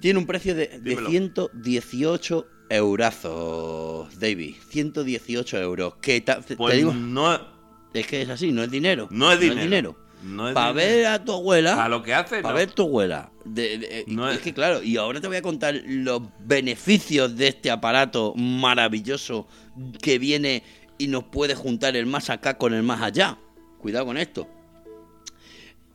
Tiene un precio de, de Dímelo. 118 eurazos, David. 118 euros. Que ta- te, te Pues digo, no, es que es así, no es dinero. no es dinero. No es Para dinero. ver a tu abuela. A lo que hace, Para no. ver tu abuela. De- de- No es es- que claro, y ahora te voy a contar los beneficios de este aparato maravilloso que viene y nos puede juntar el más acá con el más allá. Cuidado con esto.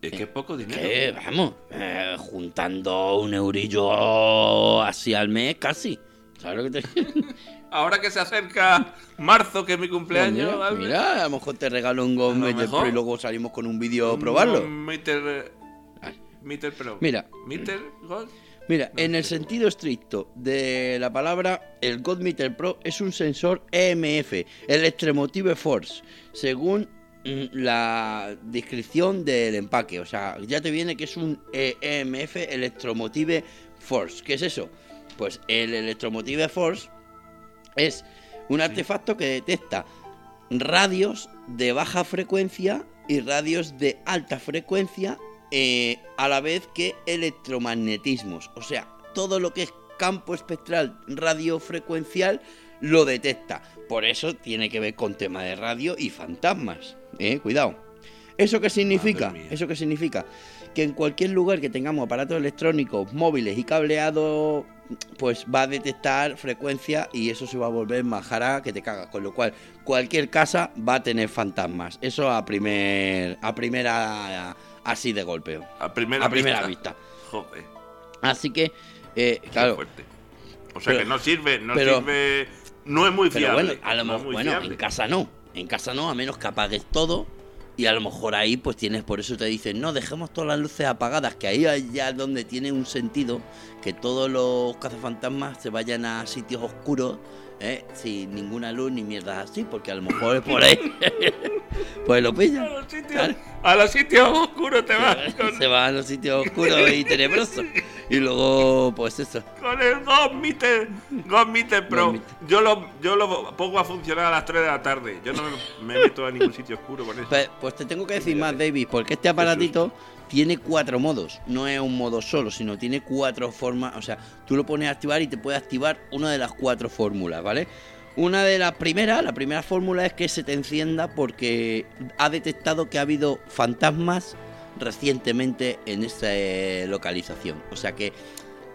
Es que es poco dinero. Que, vamos, eh, juntando un eurillo así al mes casi. ¿Sabes lo que te Ahora que se acerca marzo, que es mi cumpleaños. Mira, a lo mejor te regalo un Gomez mejor. y luego salimos con un vídeo a probarlo. Meter. eh, Meter Pro. Mira. Meter Gold. Mira, en el sentido estricto de la palabra, el God Meter Pro es un sensor EMF, Electromotive Force, según mm, la descripción del empaque. O sea, ya te viene que es un EMF Electromotive Force. ¿Qué es eso? Pues el Electromotive Force es un artefacto que detecta radios de baja frecuencia y radios de alta frecuencia eh, a la vez que electromagnetismos. O sea, todo lo que es campo espectral radiofrecuencial lo detecta. Por eso tiene que ver con tema de radio y fantasmas. Eh, cuidado. ¿Eso qué significa? ¿Eso qué significa? Que en cualquier lugar que tengamos aparatos electrónicos, móviles y cableados, pues va a detectar frecuencia y eso se va a volver majara que te cagas. Con lo cual, cualquier casa va a tener fantasmas. Eso a primer, a primera, así de golpeo. A primera, A primera vista. vista. Joder. Así que, eh, claro, fuerte. O sea Pero- que no sirve, no pero- sirve. No es muy pero fiable. bueno, a lo no mejor, bueno, fiable. en casa no. En casa no, a menos que apagues todo. Y a lo mejor ahí pues tienes, por eso te dicen, no, dejemos todas las luces apagadas, que ahí es ya donde tiene un sentido que todos los cazafantasmas se vayan a sitios oscuros, ¿eh? sin ninguna luz ni mierdas así, porque a lo mejor es por ahí. pues lo A pillan. los sitios, Claro. a los sitios oscuros te vas Se van a los sitios oscuros y tenebrosos. Y luego, pues eso. con el God Meter, God Meter Pro. God Meter. Yo lo, yo lo pongo a funcionar a las 3 de la tarde. Yo no me, me meto a ningún sitio oscuro con eso. Pues, pues te tengo que decir más, David, porque este aparatito tiene cuatro modos. No es un modo solo, sino tiene cuatro formas. O sea, tú lo pones a activar y te puede activar una de las cuatro fórmulas, ¿vale? Una de las primeras, la primera fórmula es que se te encienda porque ha detectado que ha habido fantasmas recientemente en esa eh, localización. O sea que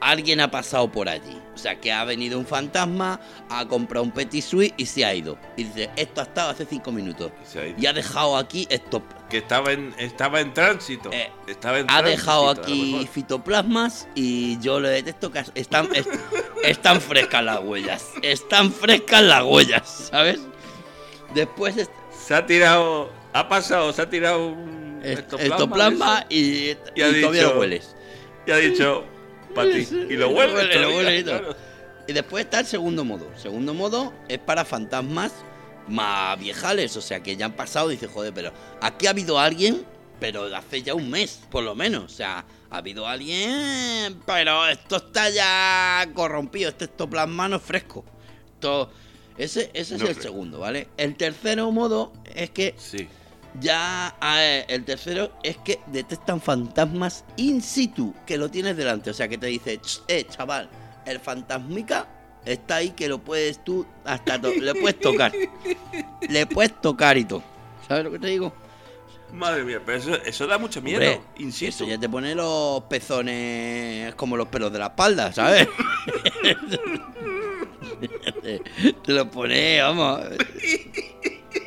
alguien ha pasado por allí. O sea que ha venido un fantasma, ha comprado un petit suite y se ha ido. Y dice, esto ha estado hace cinco minutos. Ha. Y ha dejado aquí esto. Que estaba en, estaba en tránsito. Eh, estaba en Ha tránsito, dejado aquí fitoplasmas y yo le detecto que están, est- están frescas las huellas. Están frescas las huellas, ¿sabes? Después Se ha tirado. Ha pasado, se ha tirado un ectoplasma y, y todavía lo hueles. Y ha dicho. Para ti. Y lo huele. Lo huele, lo todavía, huele y todo. claro. Y después está el segundo modo. Segundo modo es para fantasmas más viejales, o sea que ya han pasado. Dice, joder, pero aquí ha habido alguien, pero hace ya un mes, por lo menos. O sea, ha habido alguien, pero esto está ya corrompido. Este ectoplasma no es fresco. Esto- ese ese es el segundo, ¿vale? El tercero modo es que Sí. Ya eh, el tercero es que detectan fantasmas in situ, que lo tienes delante. O sea, que te dice, "Ch, eh, chaval, el fantasmica está ahí que lo puedes tú hasta le puedes tocar. Le puedes tocar y todo. ¿Sabes lo que te digo? Madre mía, pero eso, eso da mucho miedo, Hombre, insisto. Eso ya te pone los pezones como los pelos de la espalda, ¿sabes? te los pone, vamos.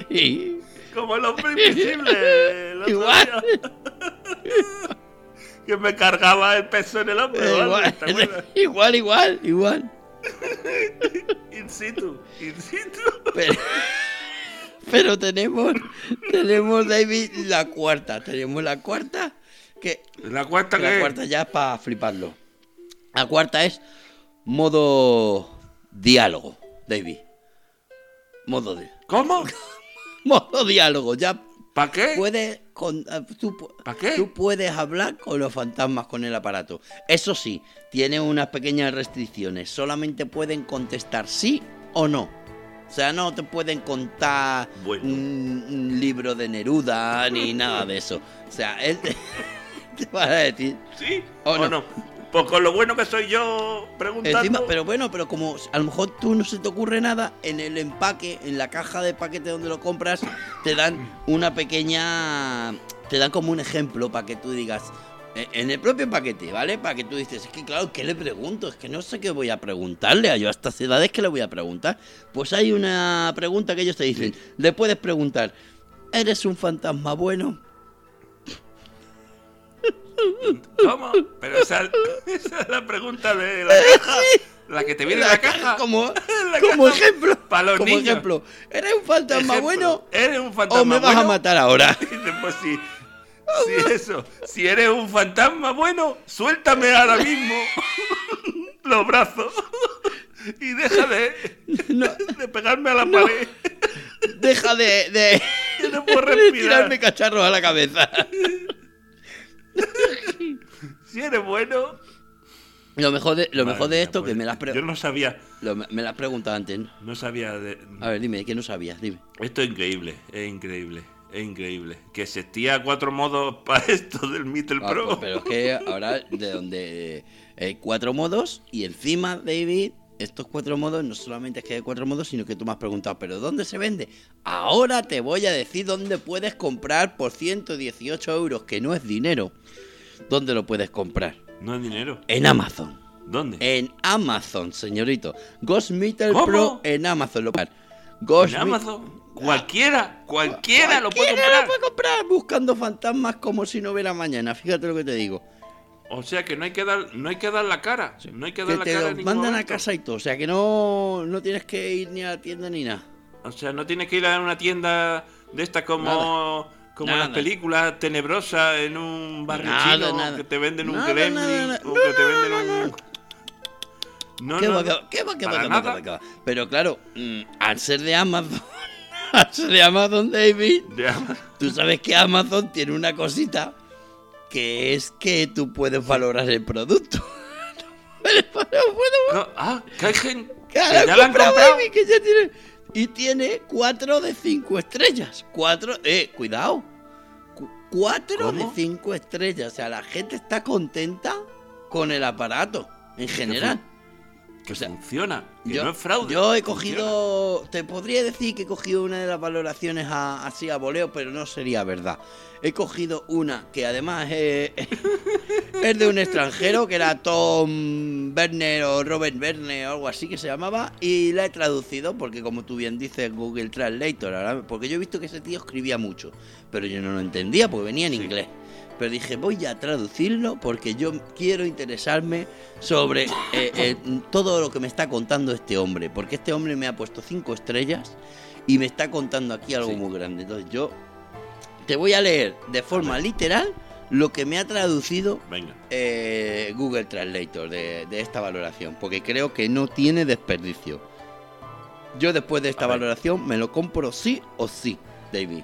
Como el hombre invisible. el Igual. que me cargaba el peso en el hombro. igual, igual, igual, igual. In situ, in situ. Pero, pero tenemos, tenemos, David, la cuarta. Tenemos la cuarta, que La cuarta que que la cuarta ya es para fliparlo. La cuarta es modo diálogo, David. Modo de, ¿Cómo? modo diálogo. Ya ¿Para qué? puedes con, eh, tú, pu- ¿Pa qué? tú puedes hablar con los fantasmas con el aparato. Eso sí, tiene unas pequeñas restricciones. Solamente pueden contestar sí o no. O sea, no te pueden contar Bueno. un, un libro de Neruda ni nada de eso. O sea, él te, te va a decir. ¿Sí ¿O o, no? no? Pues con lo bueno que soy yo preguntando. Encima, pero bueno, pero como a lo mejor tú no se te ocurre nada, en el empaque, en la caja de paquete donde lo compras, te dan una pequeña. Te dan como un ejemplo para que tú digas. eh, En el propio paquete, ¿vale? Para que tú dices, es que claro, ¿qué le pregunto? Es que no sé qué voy a preguntarle a yo a estas edades, ¿qué le voy a preguntar? Pues hay una pregunta que ellos te dicen. Le puedes preguntar, ¿eres un fantasma bueno? ¿Cómo? Pero esa, esa es la pregunta de la caja. La que te viene en la caja. Como, La como caja ejemplo. para los como niños. ejemplo, ¿eres un fantasma Ejemplo, bueno? ¿Eres un fantasma ¿O me vas a bueno? matar ahora? Pues sí. Si eso, si eres un fantasma bueno, suéltame ahora mismo los brazos y deja de, de pegarme a la pared. Deja de, de, Yo no puedo de respirar. tirarme cacharros a la cabeza. Si eres bueno. Lo mejor de, lo Madre mejor de mía, esto pues, que me las Yo no sabía, lo- me las preguntado antes. ¿no? no sabía de. A ver, dime, que no sabías? Dime. Esto es increíble, es increíble, es increíble. Que existía cuatro modos para esto del Mittel Ah, Pro. pues, pero es que ahora de donde hay cuatro modos y encima, David, estos cuatro modos no solamente es que hay cuatro modos, sino que tú me has preguntado, ¿pero dónde se vende? Ahora te voy a decir dónde puedes comprar por 118 euros, que no es dinero. ¿Dónde lo puedes comprar? No es dinero. En Amazon. ¿Dónde? En Amazon, señorito. Ghost Meter ¿Cómo? Pro en Amazon. Lo Ghost en Amazon. Cualquiera, cualquiera lo puede Cualquiera comprar. lo puede comprar buscando fantasmas como si no hubiera mañana. Fíjate lo que te digo. O sea que no hay que dar, no hay que dar la cara. No hay que dar Que la te cara. ningún mandan a casa y todo. O sea que no, no tienes que ir ni a la tienda ni nada. O sea, no tienes que ir a una tienda de estas como, como Nada. las películas tenebrosas en un barrio Nada, chino nada. que te venden un gremlin o No, que te venden no, no, un... No, ¿Qué no, va, no. qué va, qué va, qué va, qué? Pero claro, mm, al ser de Amazon, al ser de Amazon, David, De tú sabes que Amazon tiene una cosita que es que tú puedes valorar el producto. Valorar- puedes No, ah, que hay gente que Claro, ya la han compra, comprado. baby, que ya tiene. Y tiene 4 de 5 estrellas. 4. Eh, cuidado. 4 de ¿Cómo? 5 estrellas. O sea, la gente está contenta con el aparato en general. Que O sea, funciona, que Yo, no es fraude. yo he funciona. cogido. Te podría decir que he cogido una de las valoraciones a- así a voleo, pero no sería verdad. He cogido una que además es, es de un extranjero que era Tom Werner o Robert Werner o algo así que se llamaba y la he traducido porque como tú bien dices Google Translator, porque yo he visto que ese tío escribía mucho, pero yo no lo entendía porque venía en Sí. inglés. Pero dije, voy a traducirlo porque yo quiero interesarme sobre eh, eh, todo lo que me está contando este hombre. Porque este hombre me ha puesto cinco estrellas y me está contando aquí algo Sí. muy grande. Entonces yo te voy a leer de forma literal lo que me ha traducido Venga, eh, Google Translator de, de esta valoración. Porque creo que no tiene desperdicio. Yo después de esta valoración me lo compro sí o sí, David.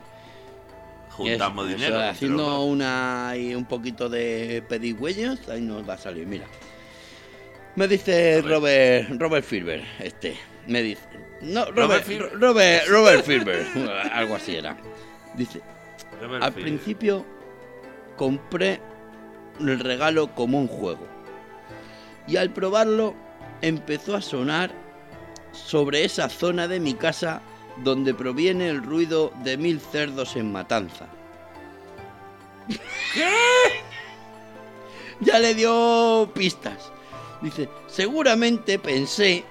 Juntamos Eso, dinero. eso, haciendo una y un poquito de pedigüeños, ahí nos va a salir, mira. Me dice. Robert Robert Filber, este, me dice. No, Robert Robert Filber. Robert, Robert Filber, algo así era. Dice, Robert al principio compré el regalo como un juego. Y al probarlo empezó a sonar sobre esa zona de mi casa donde proviene el ruido de mil cerdos en matanza. ¿Qué? Ya le dio pistas. Dice, seguramente pensé,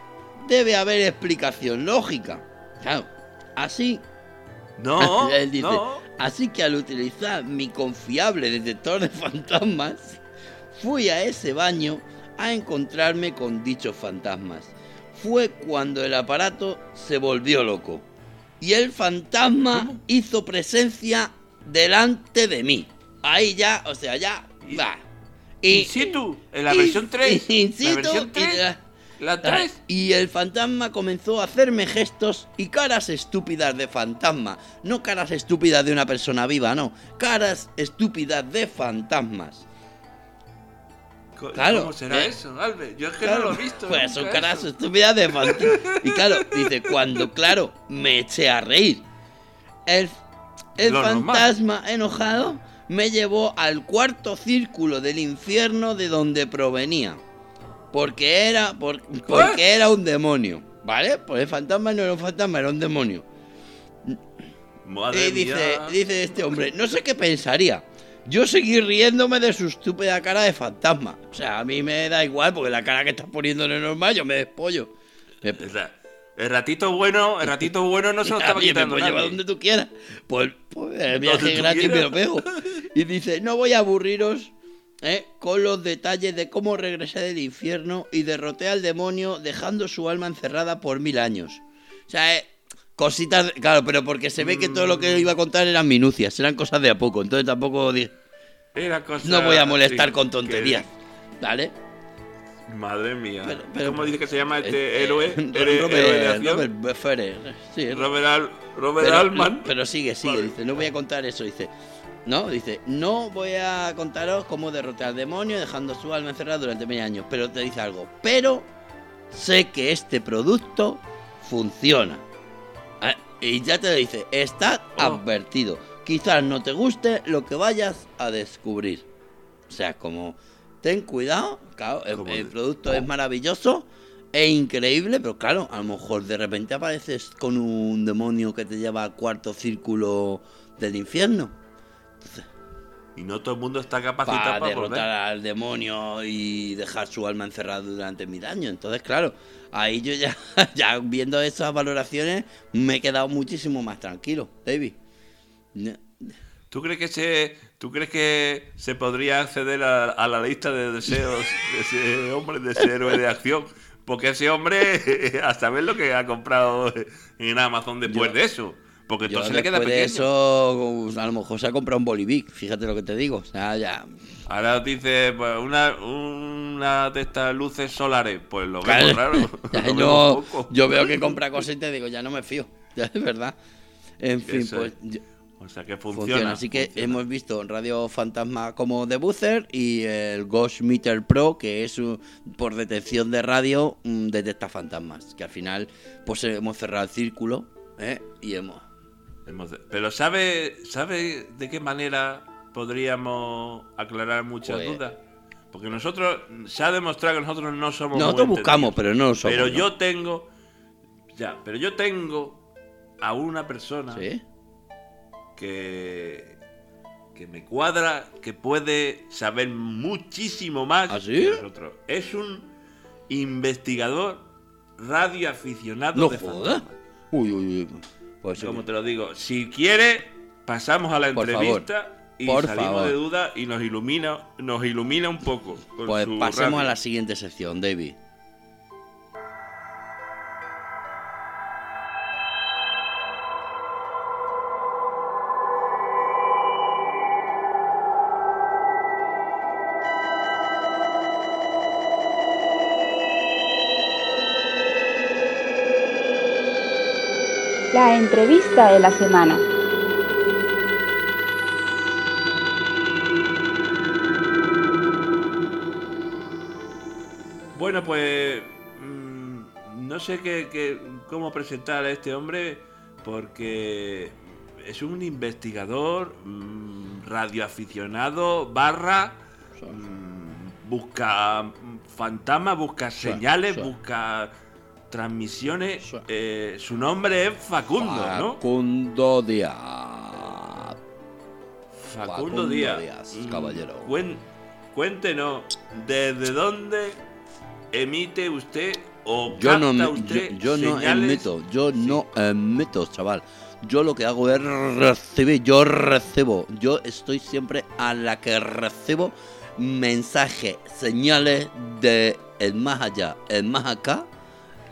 debe haber explicación lógica. Claro, así No, Él dice, no. así que al utilizar mi confiable detector de fantasmas, fui a ese baño a encontrarme con dichos fantasmas. Fue cuando el aparato se volvió loco. Y el fantasma hizo presencia delante de mí. Ahí ya, o sea, ya va. In situ, en la y- versión 3. in la situ, versión y 3. la- La 3. y el fantasma comenzó a hacerme gestos y caras estúpidas de fantasma. No caras estúpidas de una persona viva, no. Caras estúpidas de fantasmas. Claro, ¿Cómo será eh, eso, Albert? Yo es que Claro, no lo he visto. Pues son caras eso. estúpidas de fantasmas. Y claro, dice, cuando, claro, me eché a reír. El, el normal. fantasma enojado me llevó al cuarto círculo del infierno de donde provenía. Porque era, por- porque era un demonio. ¿Vale? Pues el fantasma no era un fantasma, era un demonio. Madre Y dice, mía. dice este hombre, no sé qué pensaría. Yo seguí riéndome de su estúpida cara de fantasma. O sea, a mí me da igual porque la cara que estás poniendo no es normal, yo me despollo. Me- El ra- El ratito bueno, el ratito bueno no se lo estaba me quitando puedo llevar nadie. donde tú quieras. Pues, pues el viaje gratis me lo pego. Y dice, no voy a aburriros ¿eh? con los detalles de cómo regresé del infierno y derroté al demonio dejando su alma encerrada por mil años. O sea, eh, cositas, claro, pero porque se ve que todo lo que iba a contar eran minucias, eran cosas de a poco. Entonces tampoco di- Era cosa- no voy a molestar sí, con tonterías. ¿Vale? Madre mía. Pero- pero- ¿Cómo dice que se llama este Eh, héroe? eh, Robert-? Robert Ferrer. Sí, Robert, Al- Robert pero, Altman. pero sigue, sigue, Vale. dice, no voy a contar eso, dice. No, dice, no voy a contaros cómo derrotar al demonio dejando su alma encerrada durante mil años, pero te dice algo. Pero sé que este producto funciona. Y ya te dice, está Oh. advertido. Quizás no te guste lo que vayas a descubrir. O sea, como, ten cuidado, claro, el, producto es maravilloso, es increíble, pero claro, a lo mejor de repente apareces con un demonio que te lleva al cuarto círculo del infierno. Y no todo el mundo está capacitado Para para, derrotar volver. al demonio y dejar su alma encerrada durante mil años. Entonces, claro, ahí yo ya, ya viendo esas valoraciones me he quedado muchísimo más tranquilo, David. ¿Tú crees que se, tú crees que se podría acceder a, a la lista de deseos de ese hombre, de ese héroe de acción? Porque ese hombre, a saber lo que ha comprado en Amazon después Yo- de eso. Porque Yo entonces le queda después de pequeño. eso, a lo mejor se ha comprado un Bolivic, fíjate lo que te digo. O sea, ya. Ahora dice, pues, una, una de estas luces solares, pues lo Claro, vemos raro. ya lo no- vemos poco. yo veo que compra cosas y te digo, ya no me fío. Ya es verdad. En fin, Eso pues. es. yo- O sea que Funciona. funciona. Así que funciona. hemos visto Radio Fantasma como de Buzzer y el Ghost Meter Pro, que es un- por detección de radio, mm, detecta fantasmas. Que al final, pues hemos cerrado el círculo ¿eh? y hemos. Pero ¿sabe, ¿sabe de qué manera podríamos aclarar muchas Pues- dudas? Porque nosotros, se ha demostrado que nosotros no somos Nosotros buscamos, pero no somos. Pero ¿no? yo tengo, ya, pero yo tengo a una persona ¿Sí? que, que me cuadra, que puede saber muchísimo más ¿Ah, sí? que nosotros. Es un investigador radioaficionado No de fantasmas. Uy, uy, uy. Pues sí. Como te lo digo, si quiere, pasamos a la Por entrevista y Por salimos favor. de duda y nos ilumina, nos ilumina un poco. con Pues su pasemos a la siguiente sección, David. Entrevista de la semana. Bueno, pues mm, no sé qué, qué- cómo presentar a este hombre porque es un investigador mm, radioaficionado barra mm, busca fantasmas, busca señales, sí. busca transmisiones, Sí. eh, su nombre es Facundo, ¿no? Facundo Díaz. Facundo, Facundo Díaz. Díaz, Mm, caballero. cuen- cuéntenos, ¿desde dónde emite usted o Yo no, capta me- usted yo, yo no emito, yo no emito, chaval. Yo lo que hago es recibir, yo recibo, yo estoy siempre a la que recibo mensajes, señales de el más allá, el más acá,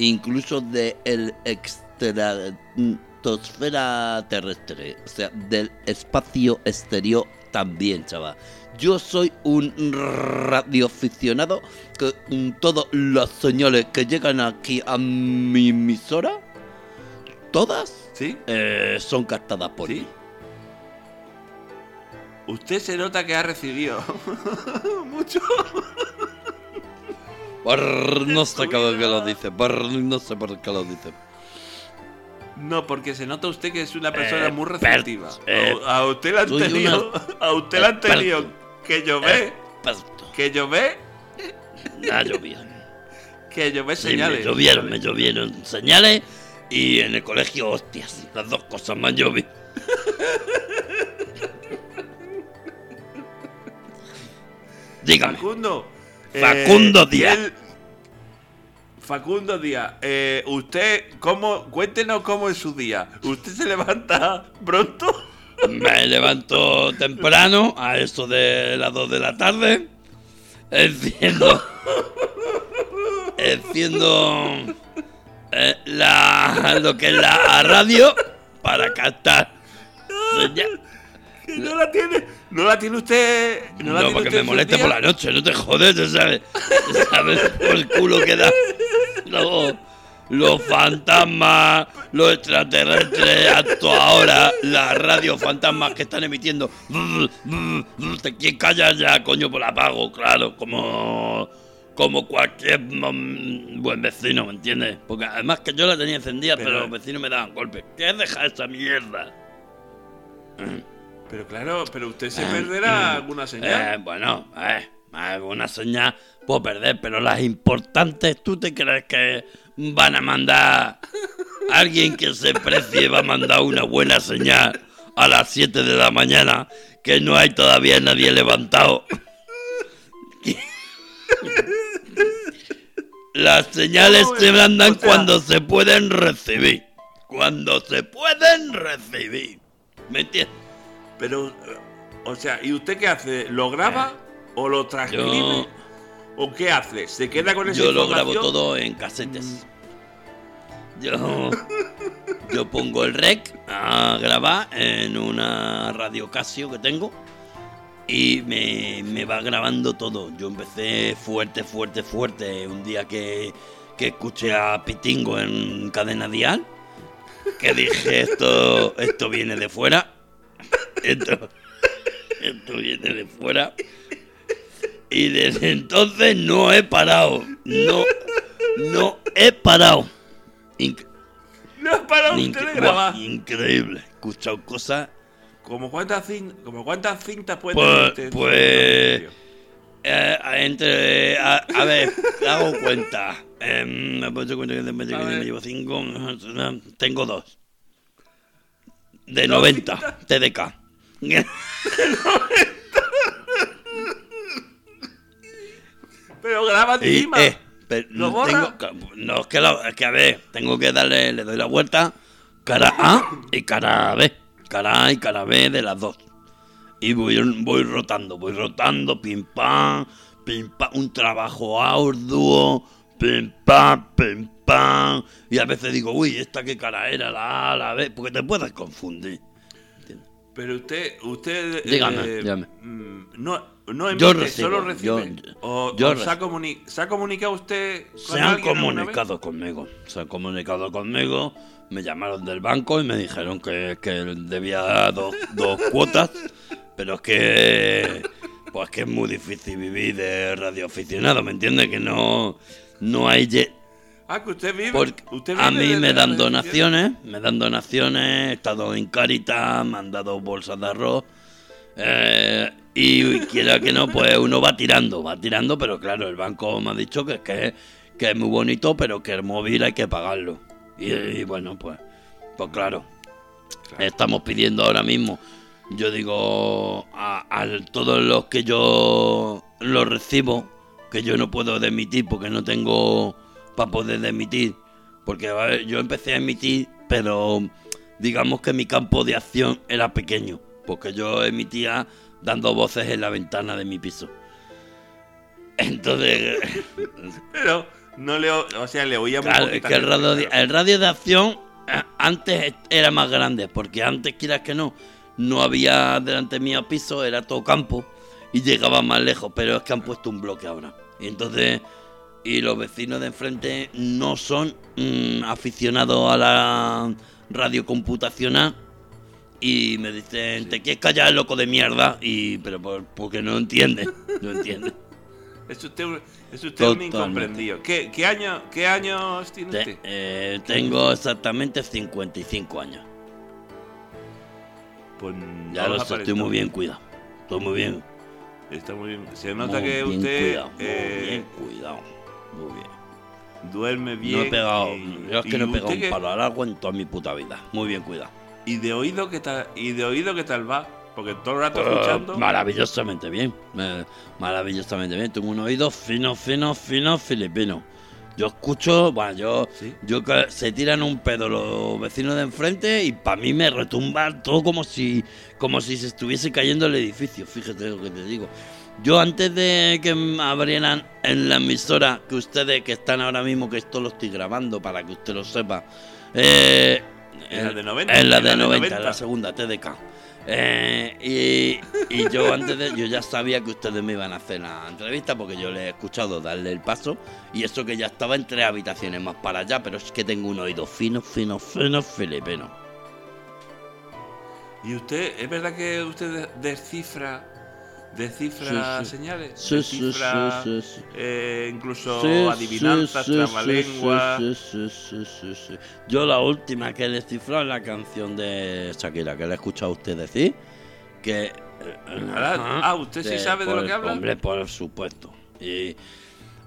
incluso de el estratosfera terrestre, o sea, del espacio exterior también, chaval. Yo soy un radioaficionado que todas las señales que llegan aquí a mi emisora, todas ¿Sí? eh, son captadas por ¿Sí? mí. Usted se nota que ha recibido mucho. Por- no sé por qué lo dice, no sé por qué lo dice. No, porque se nota usted que es una persona Eh, muy receptiva. eh, a, a usted le han tenido, a usted le han tenido que llover, que llover, ya llovía. que llover Sí, señales. me llovieron, me llovieron señales y en el colegio hostias. Las dos cosas me han llovido. Dígame. Facundo. Facundo Díaz. él- Facundo Díaz, eh, usted, ¿cómo, cuéntenos cómo es su día. ¿Usted se levanta pronto? Me levanto temprano, a eso de las 2 de la tarde. Enciendo. Enciendo. eh, la, lo que es la radio para captar. señal. Que no la tiene, no la tiene usted. No, No, la tiene porque usted me moleste por la noche, no te jodes, ¿sabes? ¿Sabes? Por el culo que da. Los, los fantasmas, los extraterrestres, hasta ahora, las radios fantasmas que están emitiendo. Te quieres callar ya, coño, por apago, claro, como. Como cualquier mm, buen vecino, ¿me entiendes? Porque además que yo la tenía encendida, pero, Pero- los vecinos me daban golpes. ¿Qué es dejar esa mierda? Pero claro, pero usted se Ah, perderá alguna Eh, señal. bueno, eh, alguna señal puedo perder, pero las importantes, ¿tú te crees que van a mandar alguien que se precie va a mandar una buena señal a las 7 de la mañana que no hay todavía nadie levantado? Las señales se mandan o sea- cuando se pueden recibir. Cuando se pueden recibir. ¿Me entiendes? Pero, eh, o sea, ¿y usted qué hace? ¿Lo graba o lo transcribe? Yo- ¿O qué hace? ¿Se queda con esa Yo lo grabo todo en casetes. Yo, yo pongo el rec a grabar en una radio Casio que tengo y me, me va grabando todo. Yo empecé fuerte, fuerte, fuerte un día que, que escuché a Pitingo en cadena dial, que dije esto, esto viene de fuera. Esto, esto viene de fuera. Y desde entonces no he parado. No, no he parado. Inc- No para inc- usted de buah, grabar. increíble. He escuchado cosas. ¿Como cuántas, como cuántas cintas puede Pues- tener pues- eh, entre. A, a ver, hago cuenta. Em, me he puesto cuenta que me A ver. llevo cinco. Tengo dos. De ¿Dos 90 TDK. Pero graba encima. eh, pero ¿Lo no borra? tengo- no, es que, lo- es que a ver, tengo que darle, le doy la vuelta, cara A y cara B. Cara A y cara B de las dos. Y voy, voy rotando, voy rotando, pim pam, pim pam, un trabajo arduo, pim pam, pim pam. Y a veces digo, uy, ¿esta qué cara era? La A, la B, porque te puedes confundir. Pero usted, usted. Dígame, eh, dígame. mm, No, no emite, Yo recibo, solo recibe. yo- o, yo o se, ha comuni- ¿Se ha comunicado usted con Se han comunicado conmigo, se han comunicado conmigo, me llamaron del banco y me dijeron que, que debía dos, dos cuotas, pero es que pues que es muy difícil vivir de radioaficionado, ¿me entiendes? Que no, no hay... Ah, que usted vive. Porque usted a mí me dan donaciones, me dan donaciones, he estado en Caritas, me han dado bolsas de arroz. eh, y quiera que no, pues uno va tirando, va tirando, pero claro, el banco me ha dicho que, que, que es muy bonito, pero que el móvil hay que pagarlo. Y, y bueno, pues, pues claro, estamos pidiendo ahora mismo. Yo digo a, a todos los que yo los recibo, que yo no puedo emitir porque no tengo para poder emitir. Porque a ver, yo empecé a emitir, pero digamos que mi campo de acción era pequeño. Porque yo emitía dando voces en la ventana de mi piso. Entonces, Pero no le, o o sea, le oía muy claro, es que el radio, de- el radio de acción eh, antes era más grande, porque antes, quieras que no, no había delante mío piso, era todo campo y llegaba más lejos, pero es que han puesto un bloque ahora. Y entonces, y los vecinos de enfrente no son mm, aficionados a la radio computacional y me dicen, te quieres callar, loco de mierda, y pero por- porque no entiende, no entiende. Es usted, es usted un incomprendido. ¿Qué, qué, año, ¿Qué años tiene Te- usted? eh, tengo exactamente 55 años. Pues Ya lo sé, estoy muy bien cuidado. Estoy muy bien. Está muy bien. Se nota muy que bien usted cuidado, muy eh, bien cuidado. Muy bien. duerme bien. no he pegado. y- yo es que no he pegado un palo al agua en toda mi puta vida. Muy bien cuidado. ¿Y de oído qué tal? ¿Y de oído qué tal va? Porque todo el rato Eh, escuchando. maravillosamente bien. eh, maravillosamente bien. Tengo un oído fino, fino, fino, filipino. Yo escucho, bueno, yo, Sí. yo se tiran un pedo los vecinos de enfrente y para mí me retumba todo como si, como si se estuviese cayendo el edificio. Fíjate lo que te digo. Yo antes de que me abrieran en la emisora que ustedes que están ahora mismo, que esto lo estoy grabando para que usted lo sepa, eh, En la de 90, en la de la de 90, 90. la segunda TDK. Eh, y, y yo antes de yo ya sabía que ustedes me iban a hacer la entrevista porque yo les he escuchado darle el paso y eso que ya estaba en tres habitaciones más para allá, pero es que tengo un oído fino, fino, fino, filipino. ¿Y usted, es verdad que usted de- Sí, sí. señales? Sí, eh, incluso adivinanzas, trabalenguas. Yo la última que he descifrado es la canción de Shakira, que le he escuchado a usted decir, que... eh, ajá, ah, ¿usted sí sabe de lo que habla? Hombre, por supuesto. Y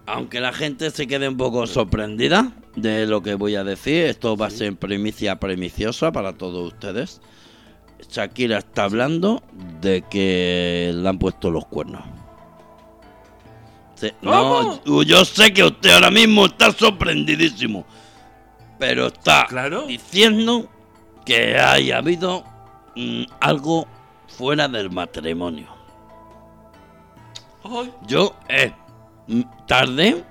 aunque la gente se quede un poco sorprendida de lo que voy a decir, esto va a ser primicia premiciosa para todos ustedes. Shakira está hablando de que le han puesto los cuernos. No, yo sé que usted ahora mismo está sorprendidísimo, pero está Claro. diciendo que haya habido mm, algo fuera del matrimonio. Ay, Yo eh, mm, tardé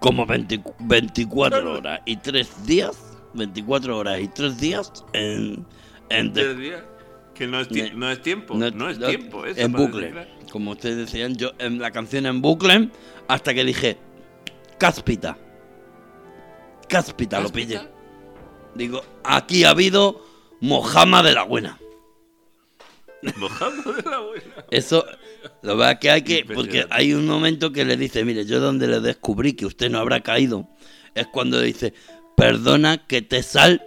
como 20 24 horas y 3 días, 24 horas y 3 días en, en de-. Que no es, Ne- no es tiempo, no, es tiempo. Eso en bucle. Como ustedes decían, yo en la canción en bucle hasta que dije cáspita. Cáspita, lo pillé. Digo, aquí ha habido mojama de la buena. Mojando de la buena. Eso, lo verdad que hay que, porque hay un momento que le dice, mire, yo donde le descubrí que usted no habrá caído, es cuando dice, perdona que te sal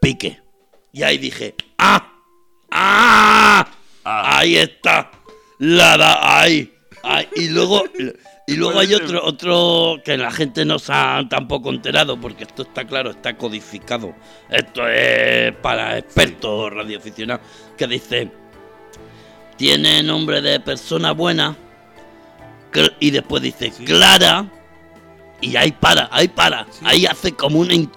pique. Y ahí dije, ¡ah! ¡ah! Ah. Ahí está. La da, ahí. ahí. Y luego, y luego hay otro, otro que la gente no se ha tampoco enterado, porque esto está claro, está codificado. Esto es para expertos radioaficionados, que dice, tiene nombre de persona buena, y después dice. Clara, y ahí para, ahí para, ahí hace como un-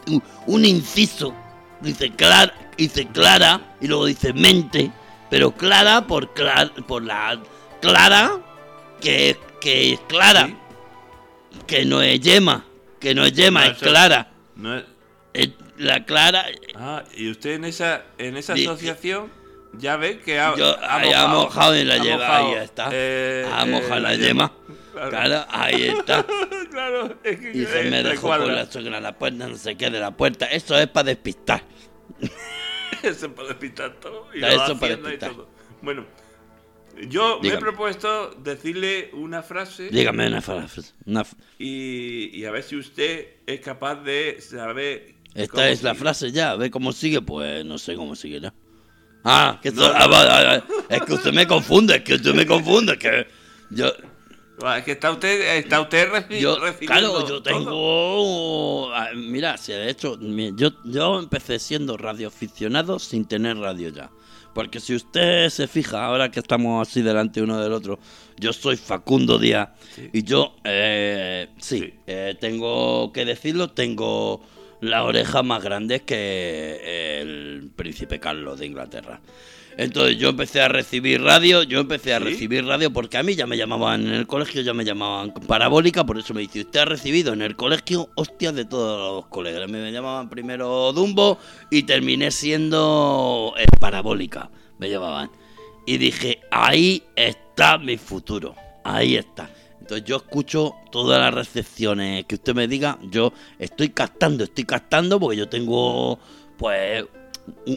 un inciso. Dice Clara, dice Clara, y luego dice mente, pero Clara por, clara, por la Clara, que, que es Clara, Sí. que no es Yema, que no es Yema, No, es Clara. No es- Es la Clara, Ah, y usted en esa, en esa asociación ya ve que ha, yo ahí ha mojado y la ha mojado, ahí está. eh, ha eh, mojado la yema. Claro. Claro, ahí está. claro, es que Y se me dejó con la suegra en la puerta, no sé qué de la puerta. Eso es para despistar. Para despistar todo. Y Eso lo y todo. Bueno, yo me he propuesto decirle una frase Dígame una frase. una y, y a ver si usted es capaz de saber. Esta es la sigue. frase ya, ve cómo sigue, pues no sé cómo seguirá. Ah, que esto- No, no. ah, es que usted me confunde, es que usted me confunde, es que yo que está usted, está usted Yo, claro, yo tengo. ah, Mira, si de hecho, yo, yo empecé siendo radioaficionado sin tener radio ya. Porque si usted se fija, ahora que estamos así delante uno del otro, yo soy Facundo Díaz y yo, eh, sí, Sí. eh, tengo que decirlo, tengo la oreja más grande que el príncipe Carlos de Inglaterra. Entonces yo empecé a recibir radio, yo empecé a ¿Sí? recibir radio porque a mí ya me llamaban en el colegio, ya me llamaban parabólica, por eso me dice, usted ha recibido en el colegio hostias de todos los colegas. Me llamaban primero Dumbo y terminé siendo eh, parabólica, me llamaban. Y dije, ahí está mi futuro, ahí está. Entonces yo escucho todas las recepciones que usted me diga, yo estoy captando, estoy captando porque yo tengo pues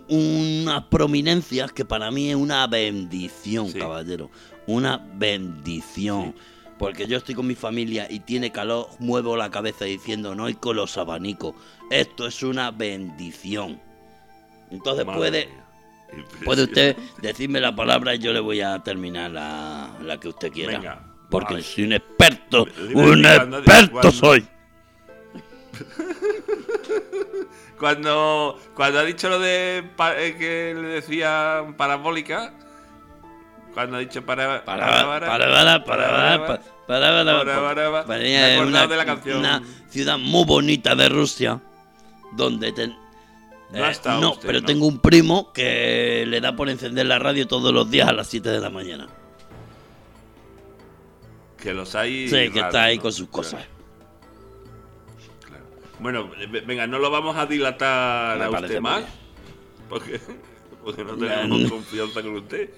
unas prominencias que para mí es una bendición, Sí. caballero, una bendición. Porque yo estoy con mi familia y tiene calor, muevo la cabeza diciendo no y con los abanicos. Esto es una bendición. Entonces Madre puede, puede usted decirme la palabra y yo le voy a terminar la, la que usted quiera. Venga, Porque vale. soy un experto, Dime un experto soy. Cuando, cuando ha dicho lo de que le decía parabólica, cuando ha dicho para para para para para de la canción. Una ciudad muy bonita de Rusia donde ten, no, eh, no pero no. tengo un primo que le da por encender la radio todos los días a las 7 de la mañana. Que los hay. Sí, que está ahí ¿no? con sus cosas. Bueno, ve- venga, no lo vamos a dilatar Me a usted más. Porque, porque no tenemos confianza con usted.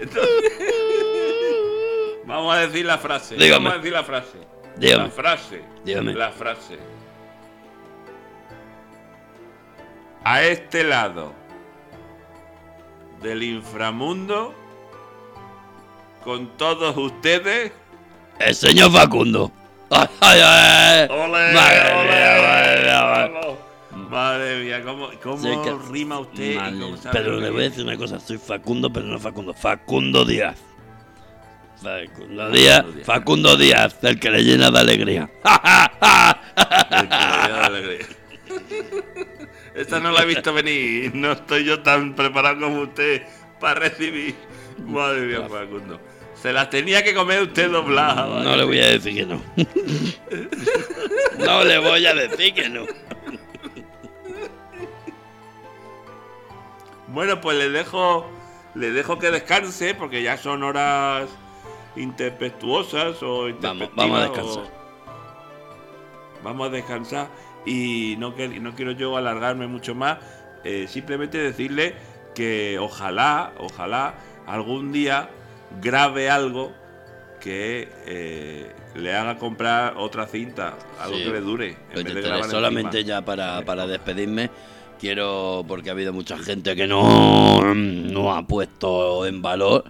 Entonces, vamos a decir la frase. Dígame. Vamos a decir la frase. Dígame. La frase. Dígame. La frase. A este lado del inframundo, con todos ustedes. El señor Facundo. Ay, ay, ay. ¡Ole! Madre mía, ¿cómo, cómo Sí, que- rima usted? y Madre, cómo sabe pero le voy a decir una cosa, soy Facundo, pero no Facundo, Facundo Díaz. Facundo Díaz. Facundo Díaz, el que le llena de alegría. El que le dio alegría. Esta no la he visto venir. No estoy yo tan preparado como usted para recibir. Madre mía, Facundo. Se las tenía que comer usted doblada. No le voy a decir que no. No le voy a decir que no. Bueno, pues le dejo, le dejo que descanse porque ya son horas interpestuosas o Vamos, vamos a o- descansar. Vamos a descansar y no, que- no quiero yo alargarme mucho más. eh, simplemente decirle que ojalá, ojalá algún día grabe algo que eh, le haga comprar otra cinta, algo Sí. que le dure. en vez de solamente encima. ya para, para despedirme, quiero, porque ha habido mucha gente que no, no ha puesto en valor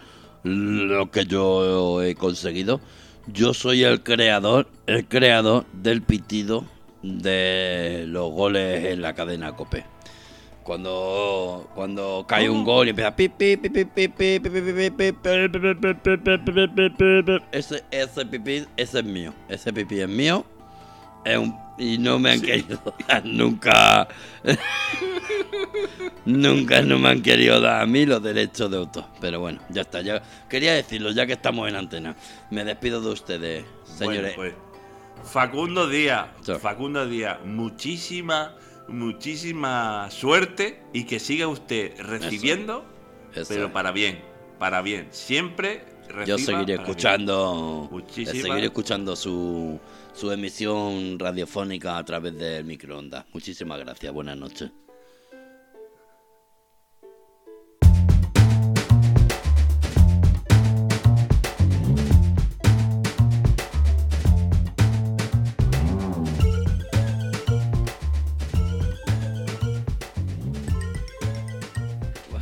lo que yo he conseguido. Yo soy el creador, el creador del pitido de los goles en la cadena Cope. Cuando, cuando cae un gol y empieza. Ese, ese pipí, ese es mío. Ese pipí es mío. Es un, y no me han sí. querido dar nunca. nunca no me han querido dar a mí los derechos de autor. Pero bueno, ya está. Ya, quería decirlo, ya que estamos en antena. Me despido de ustedes, señores. Bueno, pues, Facundo Díaz. Facundo Díaz, muchísimas muchísima suerte y que siga usted recibiendo, Eso. pero para bien, para bien. Siempre yo seguiré escuchando seguiré escuchando su su emisión radiofónica a través del microondas. Muchísimas gracias. Buenas noches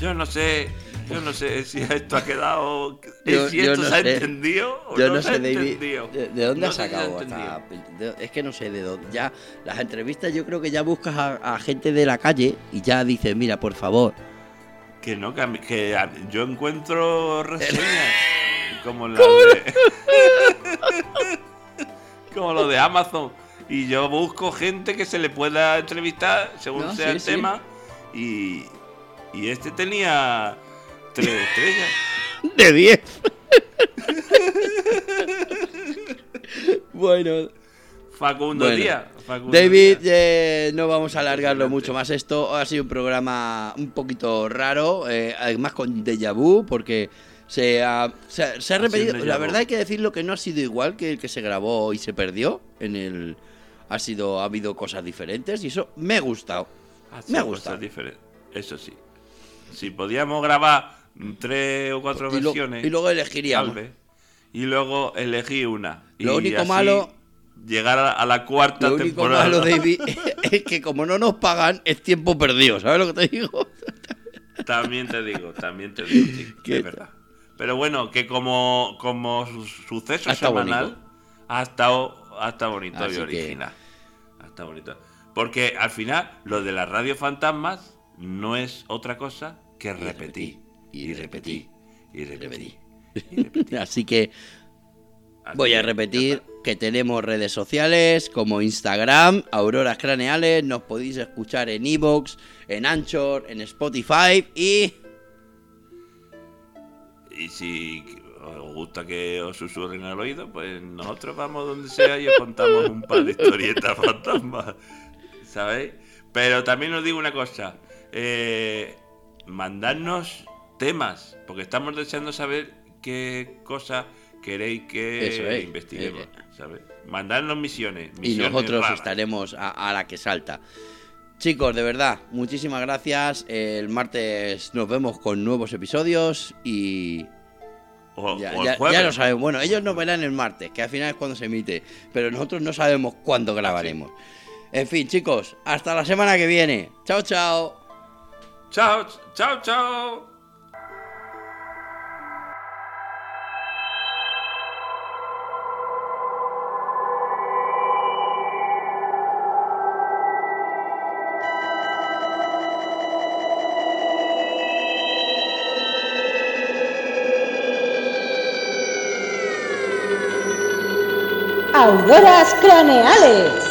Yo no sé, yo no sé si esto ha quedado, Yo- si yo esto no se ha sé. entendido o Yo no, no, se ha sé, David, entendido. de, de dónde No has sacado esta- Es que no sé de dónde. Ya, las entrevistas yo creo que ya buscas a, a gente de la calle y ya dices, mira, por favor. Que no, que, a mí- que a- yo encuentro reseñas como las de... como lo de Amazon. Y yo busco gente que se le pueda entrevistar según sea sí, el sí. tema. Y, y este tenía tres estrellas. De 10. bueno, Facundo Bueno, Díaz. Facundo David, Díaz. eh, no vamos a alargarlo Excelente. mucho más esto. Ha sido un programa un poquito raro, eh, además con déjà vu, porque se ha, se ha- se ha Ha repetido. La verdad hay que decirlo que no ha sido igual que el que se grabó y se perdió. En el ha sido ha habido cosas diferentes y eso me ha gustado. Ha me ha gustado. diferentes. Eso sí. Si podíamos grabar tres o cuatro Y, lo- versiones. y luego elegiríamos. vez, y luego elegí una. Lo y único así malo- Llegar a, a la cuarta Lo único temporada. malo, David, es que como no nos pagan, es tiempo perdido. ¿Sabes lo que te digo? También te digo, también te digo, sí, es verdad. Pero bueno, que como, como su- suceso semanal bonito. ha estado, ha estado bonito Así y que- original. Ha estado bonito. Porque al final, lo de las radio fantasmas no es otra cosa que repetir. y repetir, Y repetir. Así que Voy a repetir que tenemos redes sociales como Instagram, Auroras Craneales, nos podéis escuchar en Evox, en Anchor, en Spotify y... Y si os gusta que os susurren al oído, pues nosotros vamos donde sea y os contamos un par de historietas fantasmas. ¿Sabéis? Pero también os digo una cosa. Eh, mandadnos temas, porque estamos deseando saber qué cosas queréis que es, investiguemos. eh, ¿sabes? Mandadnos misiones. Y nosotros raras. estaremos a, a la que salta. Chicos, de verdad, muchísimas gracias. El martes nos vemos con nuevos episodios y O, ya, o el ya- lo sabemos. Bueno, ellos nos verán el martes, que al final es cuando se emite, pero nosotros no sabemos cuándo grabaremos. En fin, chicos, hasta la semana que viene. Chao, chao. Chao, chao, chao. Auroras craneales.